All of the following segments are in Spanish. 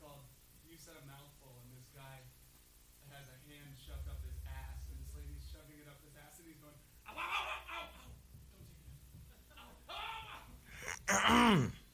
called You Said a Mouthful, and this guy has a hand shoved up his ass, and this lady's shoving it up his ass, and he's going, ow, ow, ow, ow, ow. Don't take it. Ow, ow, ow.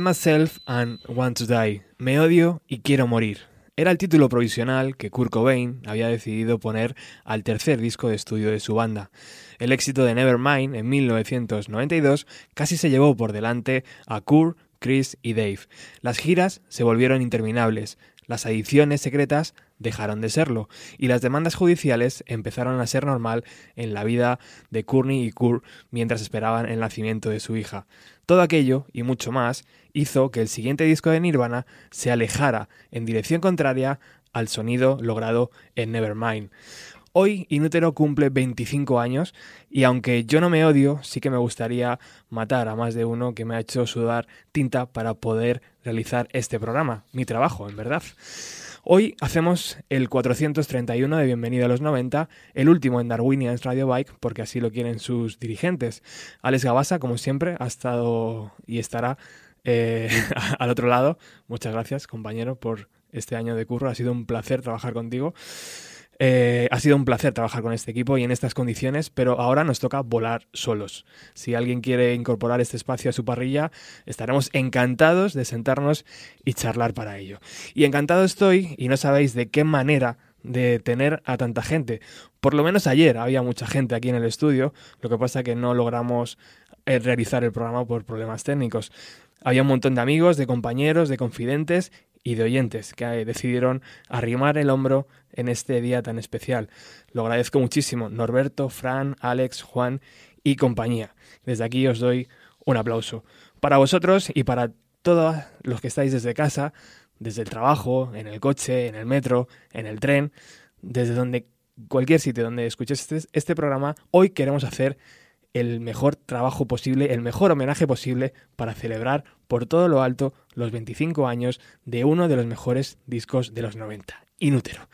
Myself and Want to Die. Me odio y quiero morir. Era el título provisional que Kurt Cobain había decidido poner al tercer disco de estudio de su banda. El éxito de Nevermind en 1992 casi se llevó por delante a Kurt, Chris y Dave. Las giras se volvieron interminables, las adiciones secretas dejaron de serlo y las demandas judiciales empezaron a ser normal en la vida de Courtney y Kurt mientras esperaban el nacimiento de su hija. Todo aquello y mucho más hizo que el siguiente disco de Nirvana se alejara en dirección contraria al sonido logrado en Nevermind. Hoy Inútero cumple 25 años y aunque yo no me odio, sí que me gustaría matar a más de uno que me ha hecho sudar tinta para poder realizar este programa, mi trabajo, en verdad. Hoy hacemos el 431 de Bienvenido a los 90, el último en Darwinians Radio Bike, porque así lo quieren sus dirigentes. Alex Gabasa, como siempre, ha estado y estará eh, al otro lado. Muchas gracias, compañero, por este año de curro. Ha sido un placer trabajar contigo. Eh, ha sido un placer trabajar con este equipo y en estas condiciones, pero ahora nos toca volar solos. Si alguien quiere incorporar este espacio a su parrilla, estaremos encantados de sentarnos y charlar para ello. Y encantado estoy, y no sabéis de qué manera de tener a tanta gente. Por lo menos ayer había mucha gente aquí en el estudio, lo que pasa que no logramos eh, realizar el programa por problemas técnicos. Había un montón de amigos, de compañeros, de confidentes y de oyentes que eh, decidieron arrimar el hombro en este día tan especial. Lo agradezco muchísimo. Norberto, Fran, Alex, Juan y compañía. Desde aquí os doy un aplauso. Para vosotros y para todos los que estáis desde casa, desde el trabajo, en el coche, en el metro, en el tren, desde donde cualquier sitio donde escuches este, este programa, hoy queremos hacer el mejor trabajo posible, el mejor homenaje posible para celebrar por todo lo alto los 25 años de uno de los mejores discos de los 90, Inútero.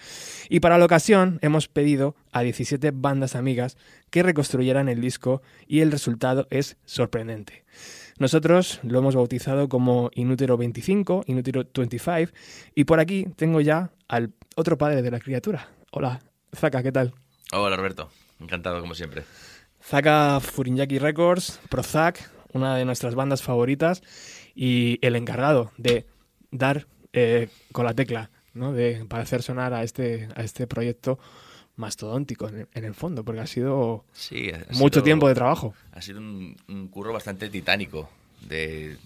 Y para la ocasión hemos pedido a 17 bandas amigas que reconstruyeran el disco y el resultado es sorprendente. Nosotros lo hemos bautizado como Inútero 25, Inútero 25, y por aquí tengo ya al otro padre de la criatura. Hola, Zaka, ¿qué tal? Hola Roberto, encantado como siempre. Zaka Furinyaki Records, Prozac, una de nuestras bandas favoritas, y el encargado de dar eh, con la tecla, ¿no? De, para hacer sonar a este, a este proyecto mastodóntico en, en el fondo, porque ha sido Sí, ha mucho sido- tiempo de trabajo. Ha sido un, un curro bastante titánico de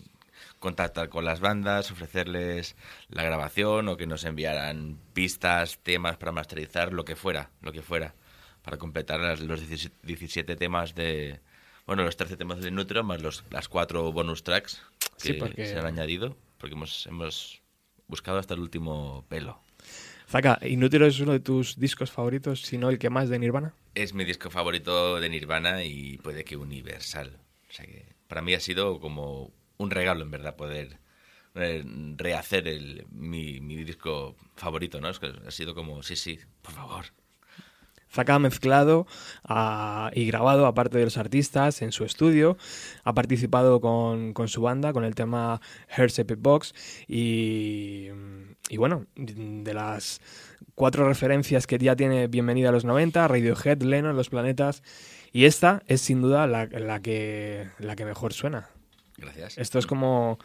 contactar con las bandas, ofrecerles la grabación o que nos enviaran pistas, temas para masterizar, lo que fuera, lo que fuera, para completar las- los 17 17 temas de... Bueno, los 13 temas de Nutro más los, las cuatro bonus tracks que Sí, porque- se han añadido, porque hemos, hemos buscado hasta el último pelo. Zaka, Inútero es uno de tus discos favoritos, si no el que más de Nirvana. Es mi disco favorito de Nirvana y puede que universal. O sea que para mí ha sido como un regalo, en verdad, poder eh, rehacer el, mi, mi disco favorito, ¿no? Es que ha sido como, sí, sí, por favor. Zaka ha mezclado ah, y grabado, aparte de los artistas, en su estudio. Ha participado con, con su banda, con el tema Hearts Epic Box. Y, y bueno, de las cuatro referencias que ya tiene Bienvenida a los 90, Radiohead, Lennon, Los Planetas. Y esta es sin duda la, la que, la que mejor suena. Gracias. Esto es como,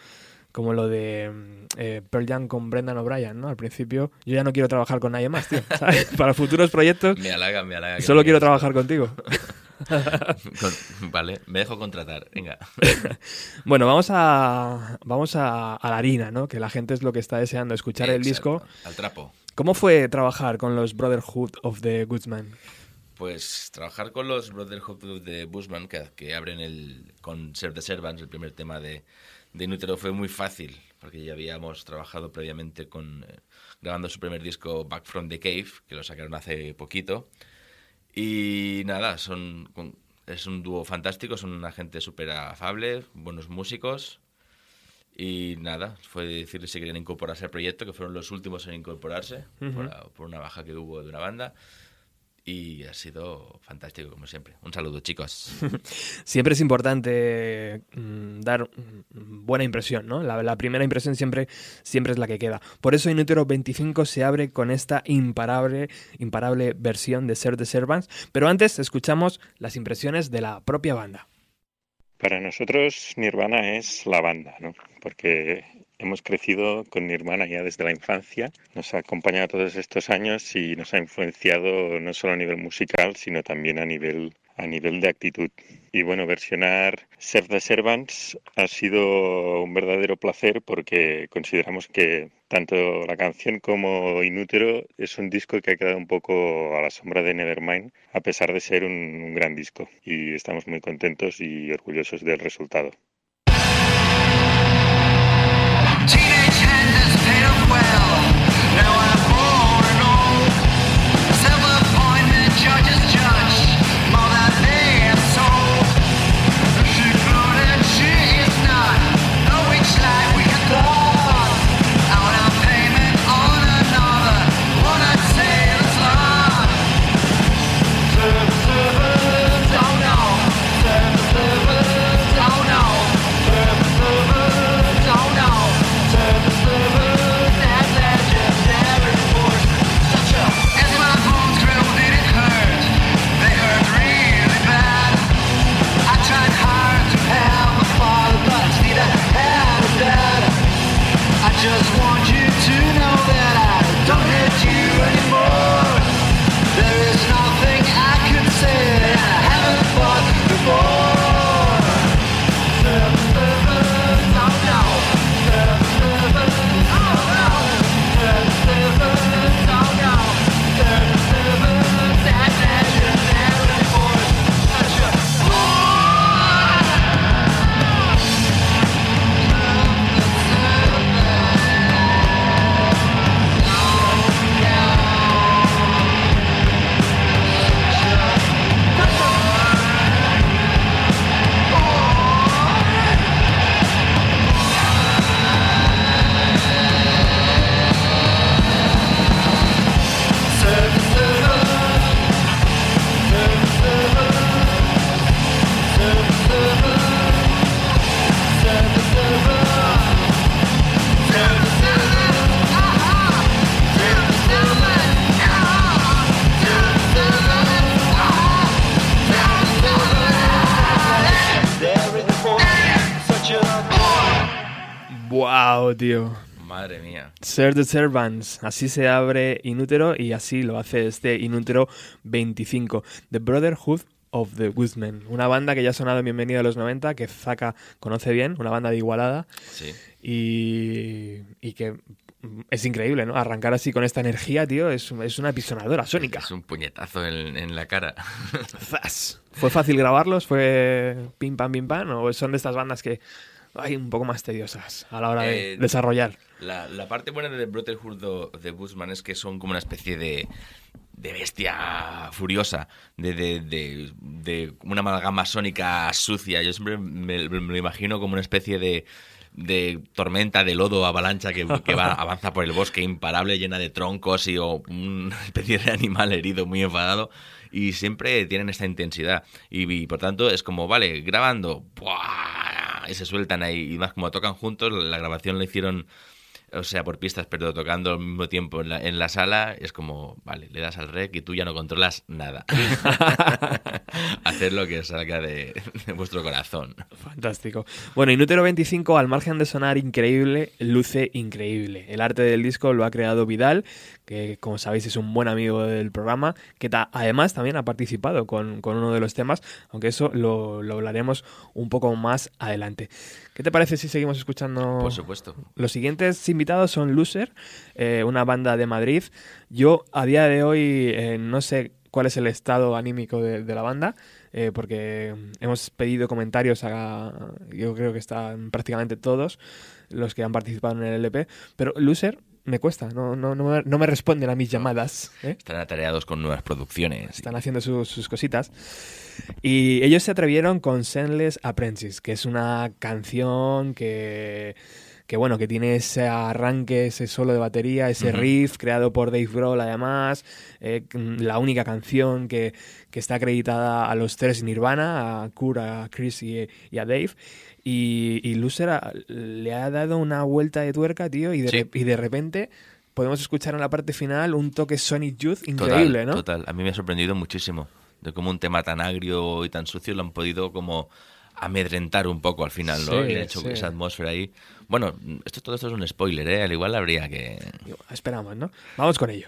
como lo de mm, eh, Pearl Jam con Brendan O'Brien, ¿no? Al principio, yo ya no quiero trabajar con nadie más, tío. ¿sabes? Para futuros proyectos, Me halaga, me halaga. solo quiero trabajar contigo. Con- vale, me dejo contratar. Venga. Bueno, vamos a vamos a, a la harina, ¿no? Que la gente es lo que está deseando escuchar el disco. Al trapo. ¿Cómo fue trabajar con los Brotherhood of the Goodsman? Pues trabajar con los Brotherhood de Bushman, que, que abren el, con Serve the Servants, el primer tema de, de Inútero, fue muy fácil, porque ya habíamos trabajado previamente con eh, grabando su primer disco Back from the Cave, que lo sacaron hace poquito. Y nada, son con- es un dúo fantástico, son una gente súper afable, buenos músicos. Y nada, fue decirles si querían incorporarse al proyecto, que fueron los últimos en incorporarse, por, por una baja que hubo de una banda. Y ha sido fantástico, como siempre. Un saludo, chicos. Siempre es importante mm, dar mm, buena impresión, ¿no? La, la primera impresión siempre, siempre es la que queda. Por eso Inútero 25 se abre con esta imparable, imparable versión de Ser the Servants. Pero antes escuchamos las impresiones de la propia banda. Para nosotros Nirvana es la banda, ¿no? Porque hemos crecido con Nirvana ya desde la infancia, nos ha acompañado todos estos años y nos ha influenciado no solo a nivel musical, sino también a nivel a nivel de actitud. Y bueno, versionar Serve the Servants ha sido un verdadero placer porque consideramos que tanto la canción como Inútero es un disco que ha quedado un poco a la sombra de Nevermind, a pesar de ser un gran disco. Y estamos muy contentos y orgullosos del resultado. Tío. Madre mía. Ser the Servants. Así se abre Inútero y así lo hace este Inútero 25. The Brotherhood of the Woodmen. Una banda que ya ha sonado en Bienvenido a los 90, que Zaka conoce bien, una banda de Igualada. Sí. Y, y que es increíble, ¿no? Arrancar así con esta energía, tío, es, es una pisonadora sónica. Es un puñetazo en, en la cara. ¡Zas! ¿Fue fácil grabarlos? ¿Fue pim pam pim pam? ¿O son de estas bandas que hay un poco más tediosas a la hora de Eh, desarrollar? La, la parte buena de The Brotherhood the Bushman es que son como una especie de, de bestia furiosa, de, de, de, de una amalgama sónica sucia. Yo siempre me, me lo imagino como una especie de, de tormenta de lodo, avalancha que, que va, avanza por el bosque imparable, llena de troncos y o una especie de animal herido muy enfadado. Y siempre tienen esta intensidad. Y, y por tanto es como, vale, grabando, ¡buah! Se sueltan ahí. Y más como tocan juntos, la grabación la hicieron o sea, por pistas, pero tocando al mismo tiempo en la, en la sala, es como, vale, le das al rec y tú ya no controlas nada. Hacer lo que salga de, de vuestro corazón. Fantástico. Bueno, Inútero 25, al margen de sonar increíble, luce increíble. El arte del disco lo ha creado Vidal, que como sabéis es un buen amigo del programa, que ta- además también ha participado con, con uno de los temas, aunque eso lo, lo hablaremos un poco más adelante. ¿Qué te parece si seguimos escuchando? Por supuesto. Los siguientes invitados son Loser, eh, una banda de Madrid. Yo a día de hoy eh, no sé cuál es el estado anímico de, de la banda, eh, porque hemos pedido comentarios a, yo creo que están prácticamente todos los que han participado en el LP, pero Loser me cuesta, no, no, no, me, no me responden a mis llamadas. ¿eh? Están atareados con nuevas producciones. Están haciendo sus, sus cositas. Y ellos se atrevieron con Sendless Apprentice, que es una canción que, que bueno, que tiene ese arranque, ese solo de batería, ese Ujú. riff creado por Dave Grohl además, eh, la única canción que, que está acreditada a los tres Nirvana, a Kurt, a Chris y, y a Dave. Y, y le ha dado una vuelta de tuerca, tío, y de, Sí. y de repente podemos escuchar en la parte final un toque Sonic Youth Total, increíble, ¿no? Total, a mí me ha sorprendido muchísimo de cómo un tema tan agrio y tan sucio lo han podido como amedrentar un poco al final, ¿no? Sí, y han hecho sí. esa atmósfera ahí. Bueno, esto todo esto es un spoiler, ¿eh? Al igual habría que... Esperamos, ¿no? Vamos con ello.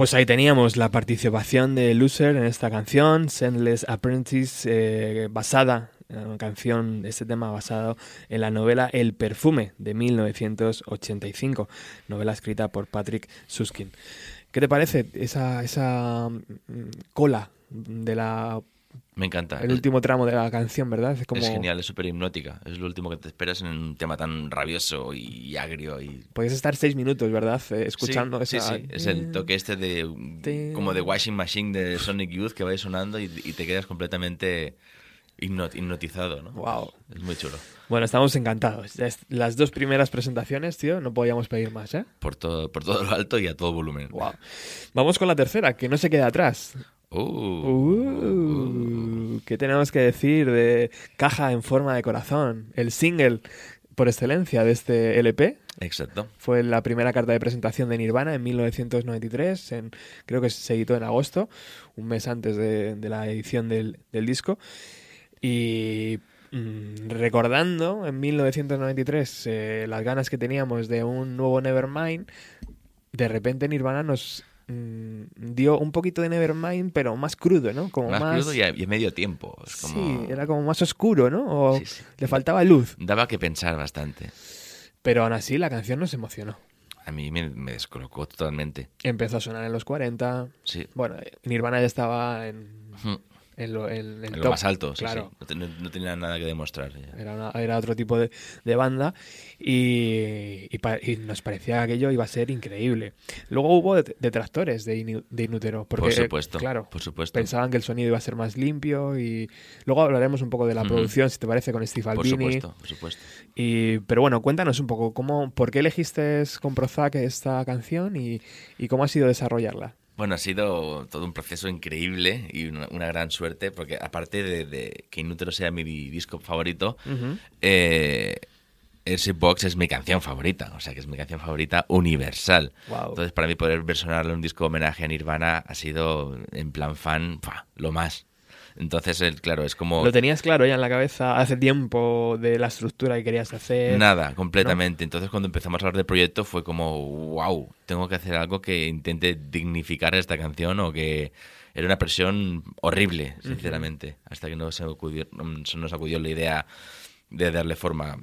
Pues ahí teníamos la participación de Loser en esta canción, Sendless Apprentice, eh, basada, una canción, este tema basado en la novela El perfume de 1985, novela escrita por Patrick Suskin. ¿Qué te parece esa, esa mm, cola de la Me encanta. el último tramo de la canción, ¿verdad? Es como Es genial, es súper hipnótica. Es lo último que te esperas en un tema tan rabioso y agrio. Y... Podías estar seis minutos, ¿verdad? Eh, escuchando sí, esa... sí, sí. Es el toque este de como de washing machine de Sonic Youth que va sonando y, y te quedas completamente hipnot- hipnotizado, ¿no? Wow. Es muy chulo. Bueno, estamos encantados. Las dos primeras presentaciones, tío, no podíamos pedir más, ¿eh? Por todo, por todo lo alto y a todo volumen. Wow. Vamos con la tercera, que no se queda atrás. Uh. Uh, ¿Qué tenemos que decir de Caja en forma de corazón? El single por excelencia de este LP. Exacto. Fue la primera carta de presentación de Nirvana en 1993. En, creo que se editó en agosto, un mes antes de, de la edición del, del disco. Y mm, recordando en 1993 eh, las ganas que teníamos de un nuevo Nevermind, de repente Nirvana nos mm, dio un poquito de Nevermind, pero más crudo, ¿no? Como Más, más, crudo y a, y a medio tiempo. Es como... Sí, era como más oscuro, ¿no? O Sí, sí. le faltaba luz. Daba que pensar bastante. Pero aún así la canción nos emocionó. A mí me, me descolocó totalmente. Empezó a sonar en los 40. Sí. Bueno, Nirvana ya estaba en. En, lo, en el En lo top. más alto, sí, claro. sí. No, ten- no tenía nada que demostrar. Era, una- era otro tipo de, de banda y, y pa- y nos parecía que aquello iba a ser increíble. Luego hubo det- detractores de, Inu- de Inútero. Porque, por supuesto. Claro, Por supuesto. pensaban que el sonido iba a ser más limpio y luego hablaremos un poco de la producción, si te parece, con Steve Por Albini. supuesto, por supuesto. Y, pero bueno, cuéntanos un poco, cómo, ¿por qué elegiste con Prozac esta canción y, y cómo ha sido desarrollarla? Bueno, ha sido todo un proceso increíble y una, una gran suerte, porque aparte de, de que Inútero sea mi disco favorito, eh, ese Box es mi canción favorita, o sea que es mi canción favorita universal. Entonces, para mí poder versionarle un disco homenaje a Nirvana ha sido, en plan fan, lo más. Entonces, claro, es como... ¿Lo tenías claro ya en la cabeza hace tiempo de la estructura que querías hacer? Nada, completamente. Entonces cuando empezamos a hablar del proyecto fue como, wow, tengo que hacer algo que intente dignificar esta canción o que era una presión horrible, sinceramente, hasta que no se, acudió- se nos acudió la idea de darle forma.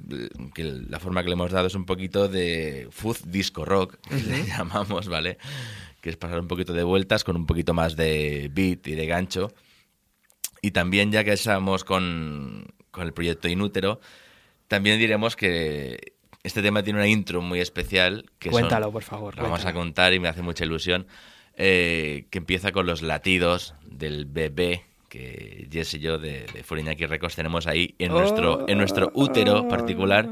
Que la forma que le hemos dado es un poquito de fuzz disco rock, que le llamamos, ¿vale? Que es pasar un poquito de vueltas con un poquito más de beat y de gancho. Y también, ya que estamos con, con el proyecto Inútero, también diremos que este tema tiene una intro muy especial. Que son- Cuéntalo, por favor. la vamos a contar y me hace mucha ilusión. eh, que empieza con los latidos del bebé que Jess y yo de, de Furiñaki Records tenemos ahí en nuestro, en nuestro útero particular.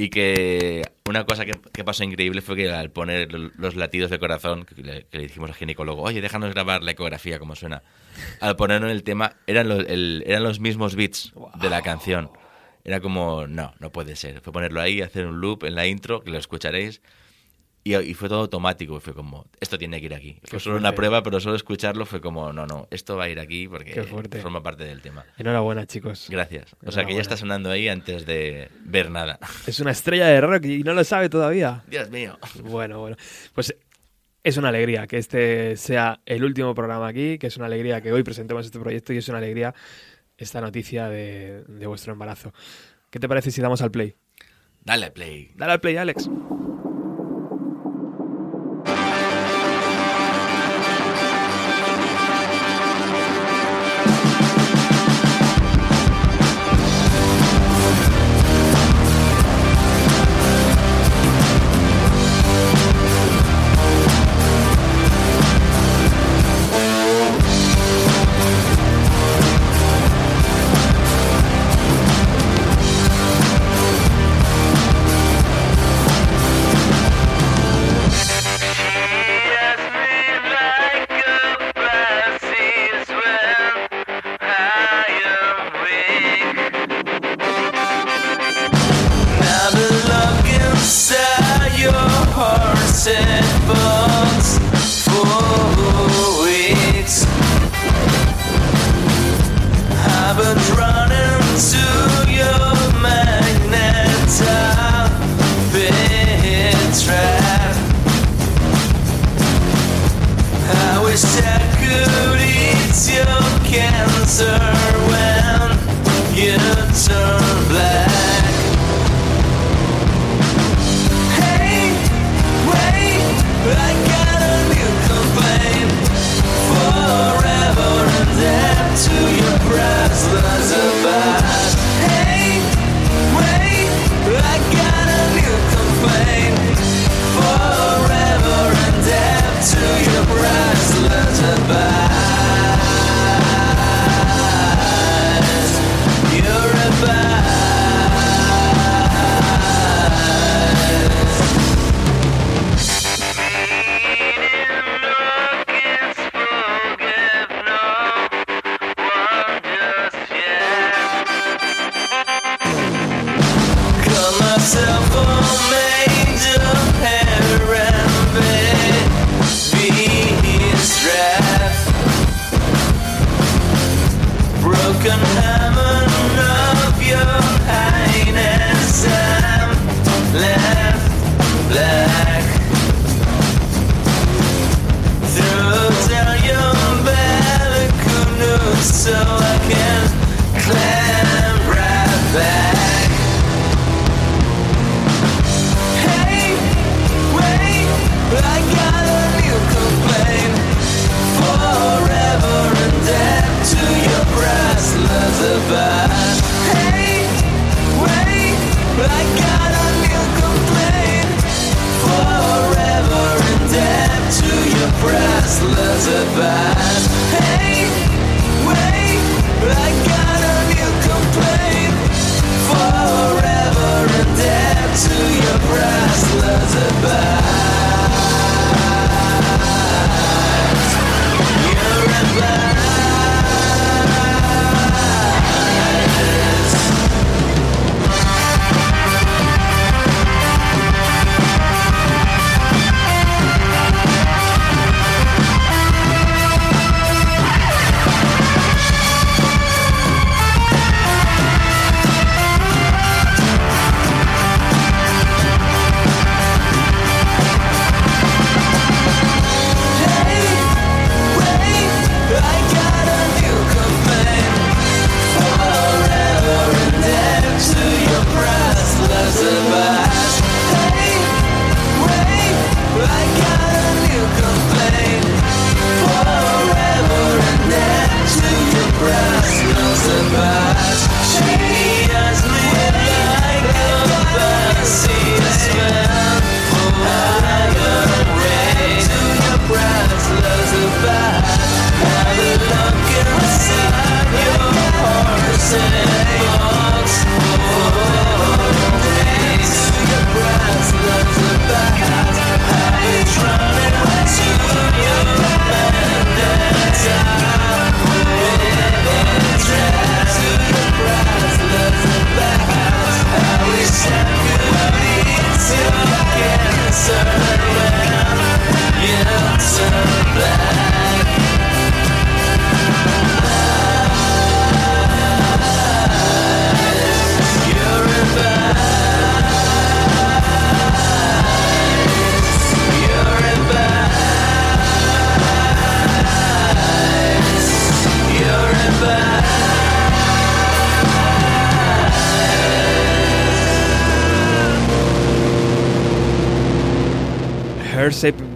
Y que una cosa que, que pasó increíble fue que al poner los latidos de corazón, que le, que le dijimos al ginecólogo, oye, déjanos grabar la ecografía como suena. Al ponerlo en el tema, eran los, el- eran los mismos beats de la canción. Era como, no, no puede ser. Fue ponerlo ahí, hacer un loop en la intro, que lo escucharéis. Y, y fue todo automático. Fue como, esto tiene que ir aquí. Fue solo una prueba, pero solo escucharlo fue como, no, no, esto va a ir aquí porque Qué forma parte del tema. Enhorabuena, chicos. Gracias. O sea que ya está sonando ahí antes de ver nada. Es una estrella de rock y no lo sabe todavía. Dios mío. Bueno, bueno. Pues es una alegría que este sea el último programa aquí, que es una alegría que hoy presentemos este proyecto y es una alegría esta noticia de, de vuestro embarazo. ¿Qué te parece si damos al play? Dale play. Dale al play, Alex.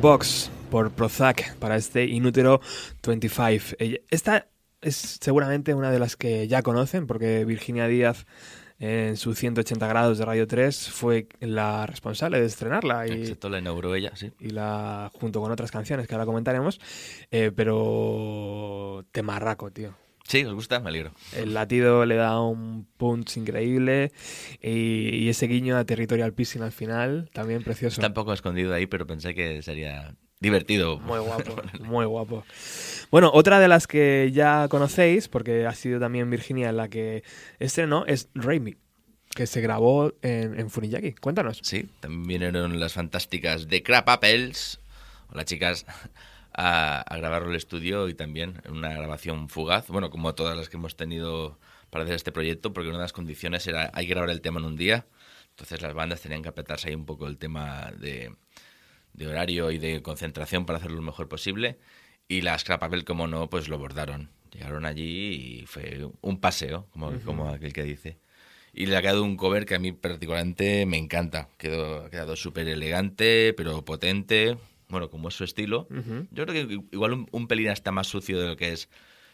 Box por Prozac para este Inútero 25. Ella- Esta es seguramente una de las que ya conocen porque Virginia Díaz en su 180 grados de Radio 3 fue la responsable de estrenarla y, Excepto la inauguró ella, sí. y la junto con otras canciones que ahora comentaremos, eh, pero temarraco, tío. Sí, ¿os gusta? Me alegro. El latido le da un punch increíble y, y ese guiño a Territorial Pissing al final, también precioso. Está un poco escondido ahí, pero pensé que sería divertido. Muy guapo, muy guapo. Bueno, otra de las que ya conocéis, porque ha sido también Virginia la que estrenó, es Raimi, que se grabó en, en Funiyaki. Cuéntanos. Sí, también vinieron las fantásticas de Crap Apples, o las chicas, a, a grabarlo el estudio y también una grabación fugaz, bueno, como todas las que hemos tenido para hacer este proyecto, porque una de las condiciones era hay que grabar el tema en un día, entonces las bandas tenían que apretarse ahí un poco el tema de, de horario y de concentración para hacerlo lo mejor posible, y las Crap Apple, como no, pues lo bordaron. Llegaron allí y fue un paseo, como, como aquel que dice. Y le ha quedado un cover que a mí particularmente me encanta. Quedó, ha quedado súper elegante, pero potente. Bueno, como es su estilo. Yo creo que igual un, un pelín está más sucio de lo que es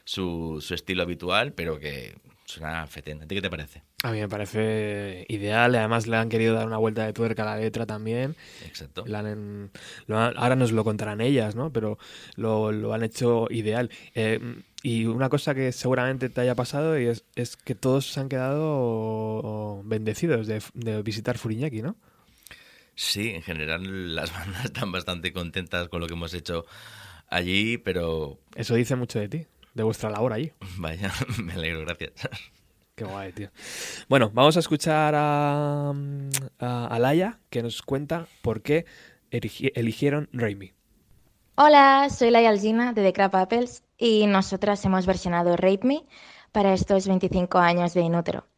su, su estilo habitual, pero que suena fetén. ¿A ti qué te parece? A mí me parece ideal. Además le han querido dar una vuelta de tuerca a la letra también. Exacto. La han- lo han- ahora nos lo contarán ellas, ¿no? Pero lo, lo han hecho ideal. Eh, y una cosa que seguramente te haya pasado y es, es que todos se han quedado bendecidos de, de visitar Furiñaki, ¿no? Sí, en general las bandas están bastante contentas con lo que hemos hecho allí, pero Eso dice mucho de ti, de vuestra labor allí. vaya, me alegro, gracias. Qué guay, tío. Bueno, vamos a escuchar a, a, a Laia, que nos cuenta por qué erigi- eligieron Raimi. Hola, soy Laia Algina de The Crap Apples y nosotras hemos versionado Rape Me para estos 25 años de Inútero.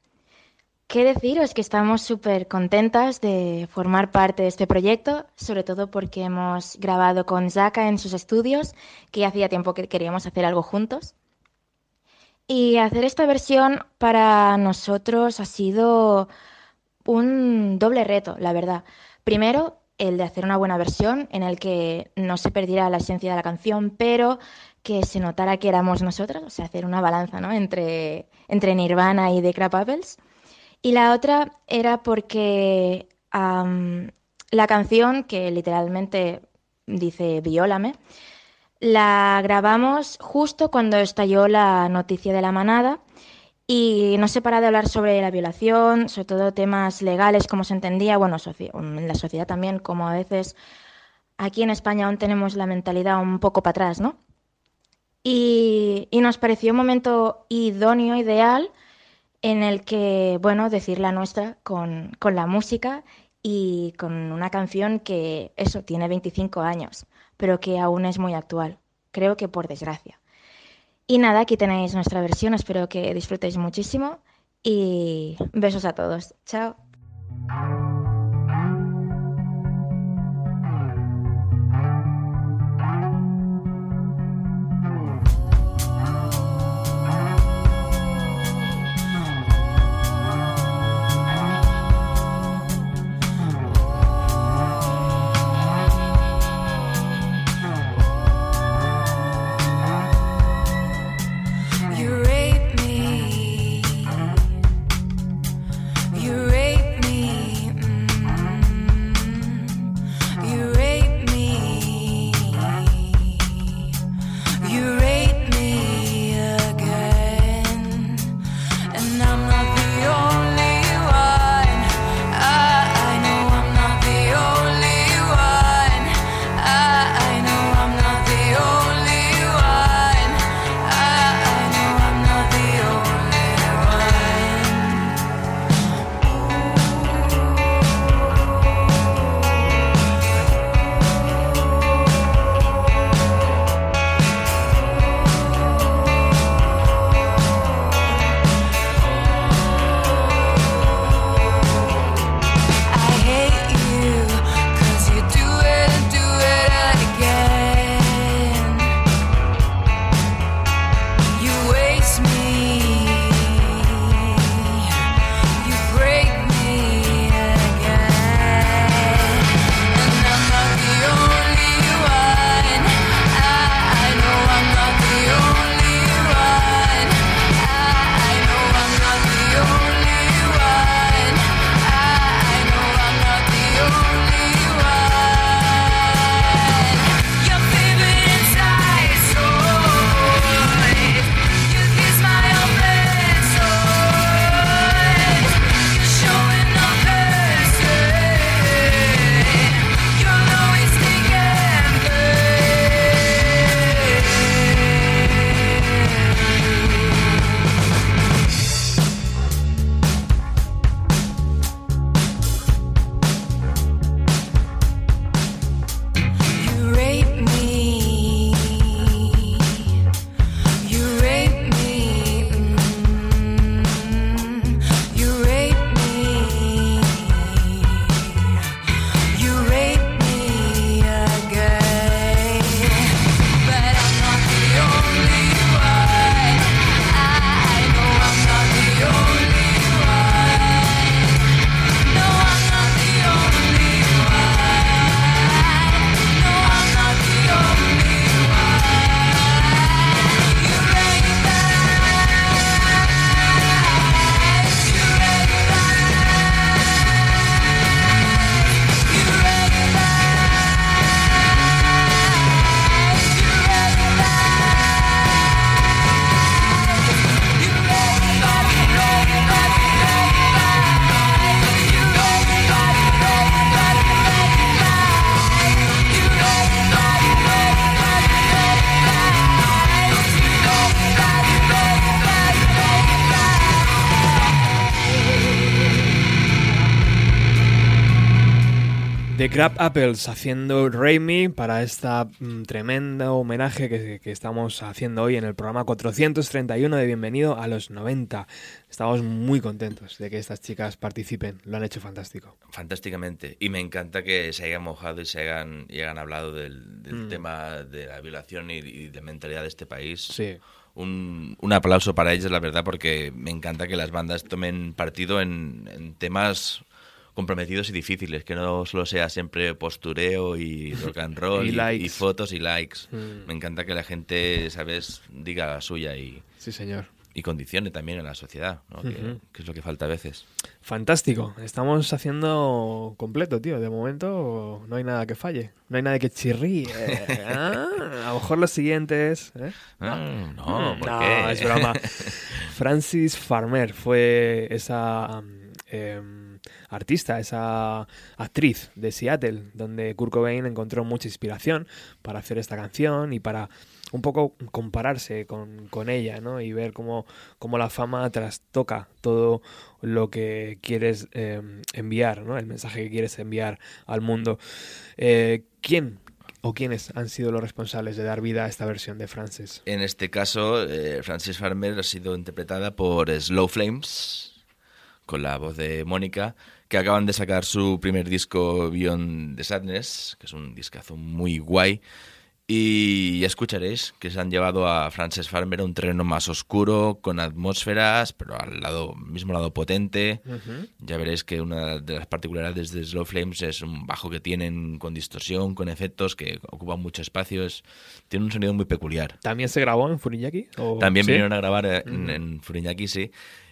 ¿Qué deciros? Que estamos súper contentas de formar parte de este proyecto, sobre todo porque hemos grabado con Zaka en sus estudios, que hacía tiempo que queríamos hacer algo juntos. Y hacer esta versión para nosotros ha sido un doble reto, la verdad. Primero, el de hacer una buena versión en el que no se perdiera la esencia de la canción, pero que se notara que éramos nosotros, o sea, hacer una balanza ¿no? entre, entre Nirvana y The Crap Apples. Y la otra era porque am, la canción, que literalmente dice Viólame, la grabamos justo cuando estalló la noticia de la manada y no se para de hablar sobre la violación, sobre todo temas legales, como se entendía, bueno, en la sociedad también, como a veces aquí en España aún tenemos la mentalidad un poco para atrás, ¿no? Y, y nos pareció un momento idóneo, ideal, en el que, bueno, decir la nuestra con, con la música y con una canción que, eso, tiene 25 años, pero que aún es muy actual. Creo que por desgracia. Y nada, aquí tenéis nuestra versión, espero que disfrutéis muchísimo y besos a todos. Chao. Crab Apples haciendo Raimi para esta mm, tremendo homenaje que, que estamos haciendo hoy en el programa 431 de Bienvenido a los 90. Estamos muy contentos de que estas chicas participen, lo han hecho fantástico. Fantásticamente. Y me encanta que se hayan mojado y se hayan, y hayan hablado del, del Mm. tema de la violación y, y de mentalidad de este país. Sí. Un, un aplauso para ellas, la verdad, porque me encanta que las bandas tomen partido en, en temas comprometidos y difíciles, que no solo sea siempre postureo y rock and roll Y y, y fotos y likes. Mm. Me encanta que la gente, ¿sabes?, diga la suya y, Sí, señor. y condicione también a la sociedad, ¿no? que, es lo que falta a veces. Fantástico. Estamos haciendo completo, tío. De momento no hay nada que falle. No hay nada que chirríe. Ah, a lo mejor los siguientes. ¿eh? Ah, no, ¿por no, qué? es broma. Francis Farmer fue esa um, em, artista, esa actriz de Seattle, donde Kurt Cobain encontró mucha inspiración para hacer esta canción y para un poco compararse con, con ella, ¿no? Y ver cómo, cómo la fama trastoca todo lo que quieres em, enviar, ¿no? El mensaje que quieres enviar al mundo. Eh, ¿Quién o quiénes han sido los responsables de dar vida a esta versión de Francis? En este caso, eh, Frances Farmer ha sido interpretada por Slow Flames, con la voz de Mónica, que acaban de sacar su primer disco Beyond the Sadness, que es un discazo muy guay. Y ya escucharéis que se han llevado a Frances Farmer a un terreno más oscuro, con atmósferas, pero al lado, mismo lado potente. Ya veréis que una de las particularidades de Slow Flames es un bajo que tienen con distorsión, con efectos, que ocupan mucho espacio. Es, tiene un sonido muy peculiar. ¿También se grabó en Furinyaki? ¿O- También sí? vinieron a grabar eh, en, Mm. en Furiñaki, sí.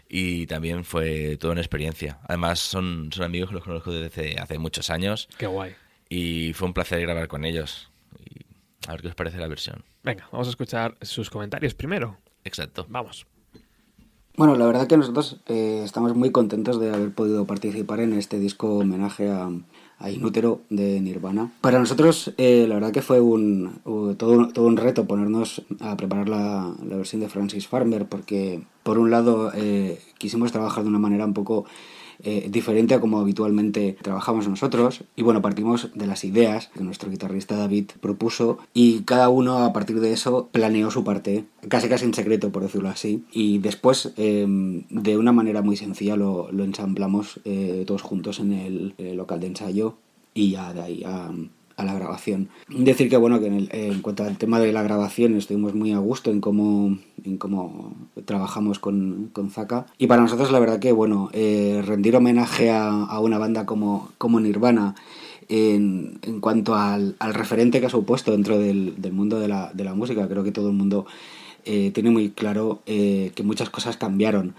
Y también fue toda una experiencia. Además, son, son amigos que los conozco desde hace muchos años. Qué guay. Y fue un placer grabar con ellos. Y a ver qué os parece la versión. Venga, vamos a escuchar sus comentarios primero. Exacto. Vamos. Bueno, la verdad que nosotros eh, estamos muy contentos de haber podido participar en este disco homenaje a, a Inútero de Nirvana. Para nosotros, eh, la verdad que fue un, todo, un- reto ponernos a preparar la, la versión de Francis Farmer, porque por un lado eh, quisimos trabajar de una manera un poco eh, diferente a como habitualmente trabajamos nosotros. Y bueno, partimos de las ideas que nuestro guitarrista David propuso y cada uno a partir de eso planeó su parte, casi casi en secreto, por decirlo así. Y después, eh, de una manera muy sencilla, lo, ensamblamos eh, todos juntos en el, eh, local de ensayo y ya de ahí a, a la grabación. Decir que bueno, que en, el- en cuanto al tema de la grabación estuvimos muy a gusto en cómo, en cómo trabajamos con, con Zaka. Y para nosotros la verdad que bueno, eh, rendir homenaje a, a una banda como, como Nirvana en, en cuanto al, al referente que ha supuesto dentro del, del mundo de la, de la música, creo que todo el mundo eh, tiene muy claro eh, que muchas cosas cambiaron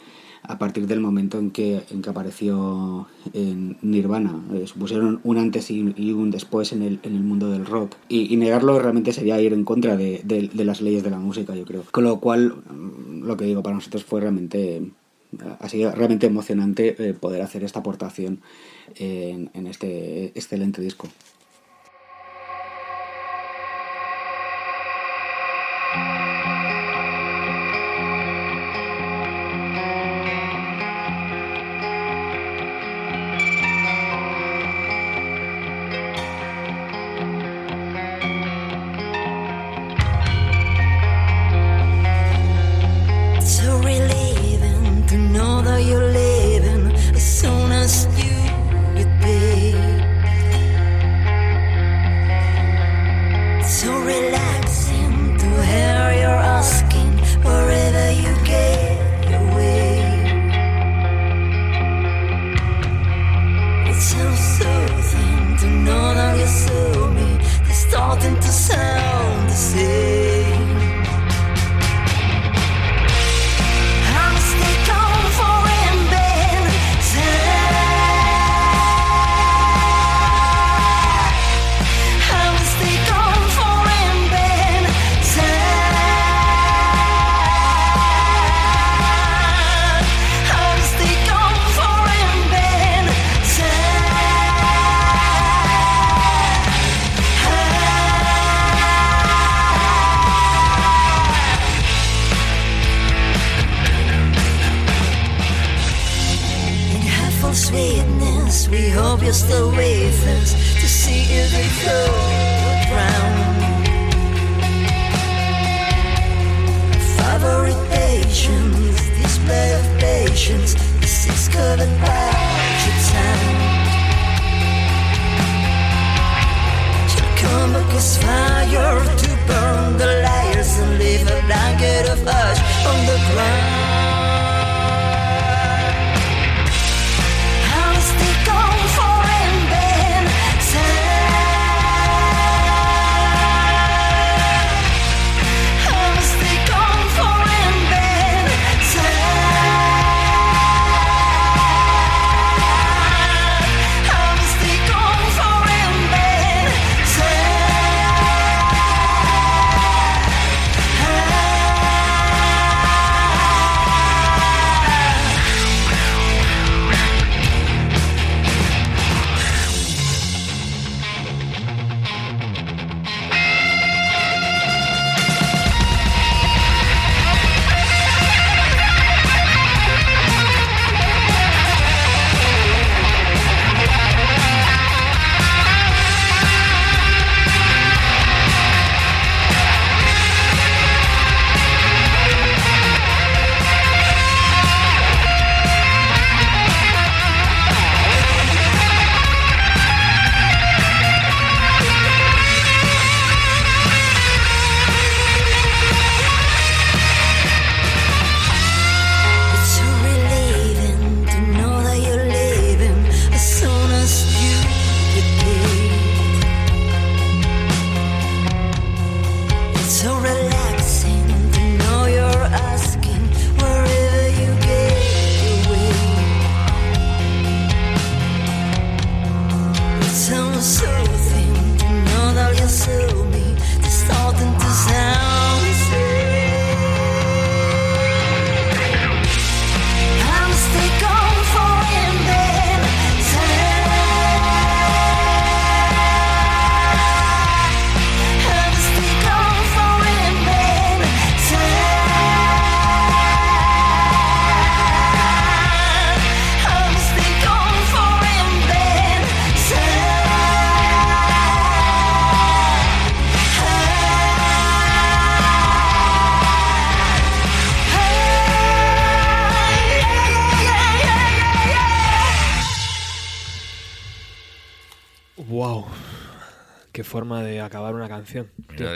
a partir del momento en que, en que apareció en Nirvana. Eh, supusieron un antes y, un después en el, en el mundo del rock. Y, negarlo realmente sería ir en contra de, de- las leyes de la música, yo creo. Con lo cual, mm, lo que digo, para nosotros fue realmente... eh, Ha sido realmente emocionante eh, poder hacer esta aportación en este excelente disco.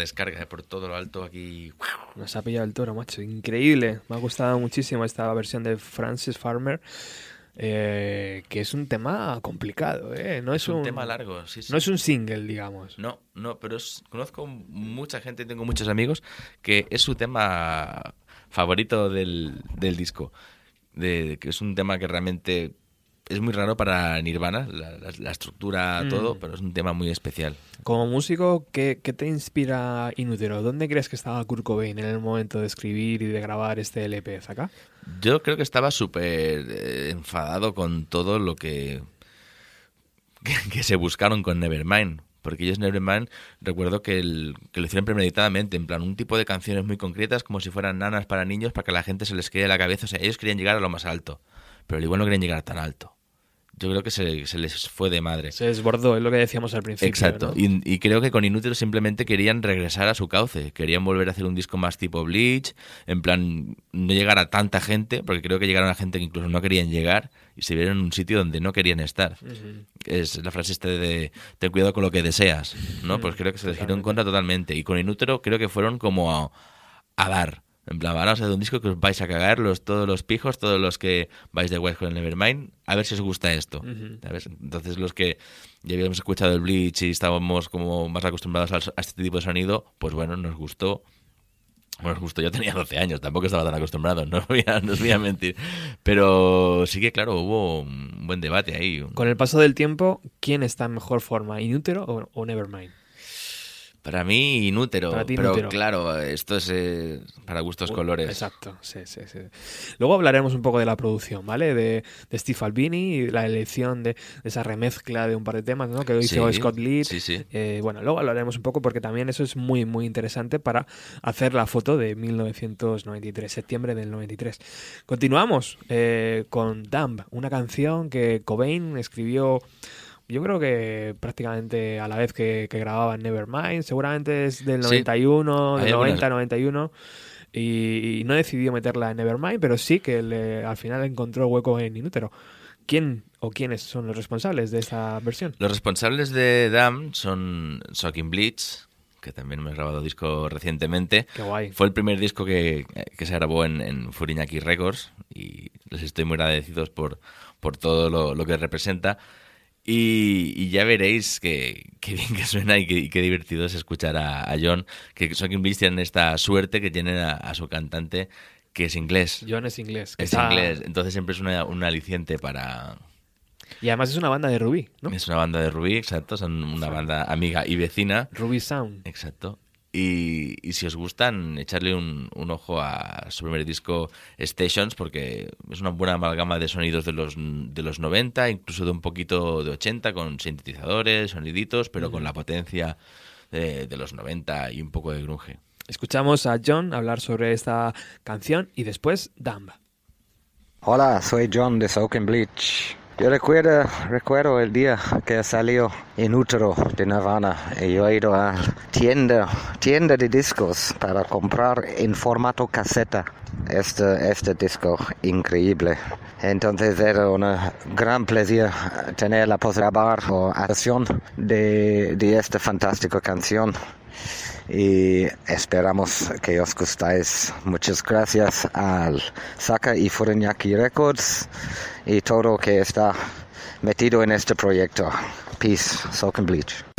Descarga por todo lo alto aquí. Nos ha pillado el toro, macho. Increíble. Me ha gustado muchísimo esta versión de Francis Farmer. eh, que es un tema complicado, ¿eh? No es, Es un tema largo, sí, sí. No es un single, digamos. No, no, pero es- conozco mucha gente, tengo muchos amigos, que es su tema favorito del, del disco. De, que es un tema que realmente es muy raro para Nirvana, la, la- la estructura, Mm. todo, pero es un tema muy especial. Como músico, ¿qué, qué te inspira Inútero? ¿Dónde crees que estaba Kurt Cobain en el momento de escribir y de grabar este LP? ¿Acá? Yo creo que estaba súper eh, enfadado con todo lo que, que, que se buscaron con Nevermind. Porque ellos Nevermind, recuerdo que, el- que lo hicieron premeditadamente, en plan, un tipo de canciones muy concretas, como si fueran nanas para niños, para que la gente se les quede la cabeza. O sea, ellos querían llegar a lo más alto, pero al igual no querían llegar tan alto. Yo creo que se, se les fue de madre. Se desbordó, es lo que decíamos al principio. Exacto. ¿no? Y, y creo que con Inútero simplemente querían regresar a su cauce. Querían volver a hacer un disco más tipo Bleach. En plan, no llegar a tanta gente, porque creo que llegaron a gente que incluso no querían llegar y se vieron en un sitio donde no querían estar. Es la frase esta de ten cuidado con lo que deseas. ¿no? Pues creo que se les giró en contra totalmente. Y con Inútero creo que fueron como a, a dar. En plan, vamos a hacer un disco que os vais a cagar los, todos los pijos, todos los que vais de West con Nevermind, a ver si os gusta esto. Entonces los que ya habíamos escuchado el Bleach y estábamos como más acostumbrados al- a este tipo de sonido, pues bueno, nos gustó. Bueno, nos gustó, yo tenía 12 años, tampoco estaba tan acostumbrado, no os voy a, no os voy a mentir. Pero sí que, claro, hubo un buen debate ahí. Con el paso del tiempo, ¿quién está en mejor forma? ¿Inútero o, o Nevermind? Para mí, inútero, Para ti, pero inútero. claro, esto es eh, para gustos colores. Exacto, sí, sí, sí. Luego hablaremos un poco de la producción, ¿vale? De, de Steve Albini y la elección de, de esa remezcla de un par de temas, ¿no? Que hizo Sí, Scott Litt. sí, sí. Eh, bueno, luego hablaremos un poco porque también eso es muy, muy interesante para hacer la foto de 1993, septiembre del 93. Continuamos eh, con Dumb, una canción que Cobain escribió yo creo que prácticamente a la vez que, que grababan Nevermind, seguramente es del Sí. 91, Hay del algunas- 90, 91. Y, y no decidió meterla en Nevermind, pero sí que le- al final encontró hueco en Inútero. ¿Quién o quiénes son los responsables de esa versión? Los responsables de Dam son Shocking Bleach, que también hemos grabado disco recientemente. Qué guay. Fue el primer disco que, que se grabó en, en Furiñaki Records y les estoy muy agradecidos por, por todo lo, lo que representa. Y, y ya veréis que, que bien que suena y que, y divertido es escuchar a, a John, que Shocking Bleach tienen esta suerte que tienen a, a su cantante que es inglés. John es inglés. Es está- inglés, entonces siempre es una, un aliciente para... Y además es una banda de Ruby, ¿no? Es una banda de Rubí, exacto, son una banda amiga y vecina. Ruby Sound. Exacto. Y, y si os gustan, echarle un, un ojo a su primer disco Stations, porque es una buena amalgama de sonidos de los, de los 90, incluso de un poquito de 80, con sintetizadores, soniditos, pero con la potencia de, de los 90 y un poco de grunge. Escuchamos a John hablar sobre esta canción y después Dumb. Hola, soy John de Soak and Bleach. Yo recuerdo, recuerdo el día que salió en útero de Nirvana y yo he ido a tienda, tienda de discos para comprar en formato caseta este, este disco increíble. Entonces era un gran placer tener la posibilidad o acción de, de esta fantástica canción y esperamos que os gustáis. Muchas gracias al Saka y Furinyaki Records y todo que está metido en este proyecto. Peace, Soak and Bleach.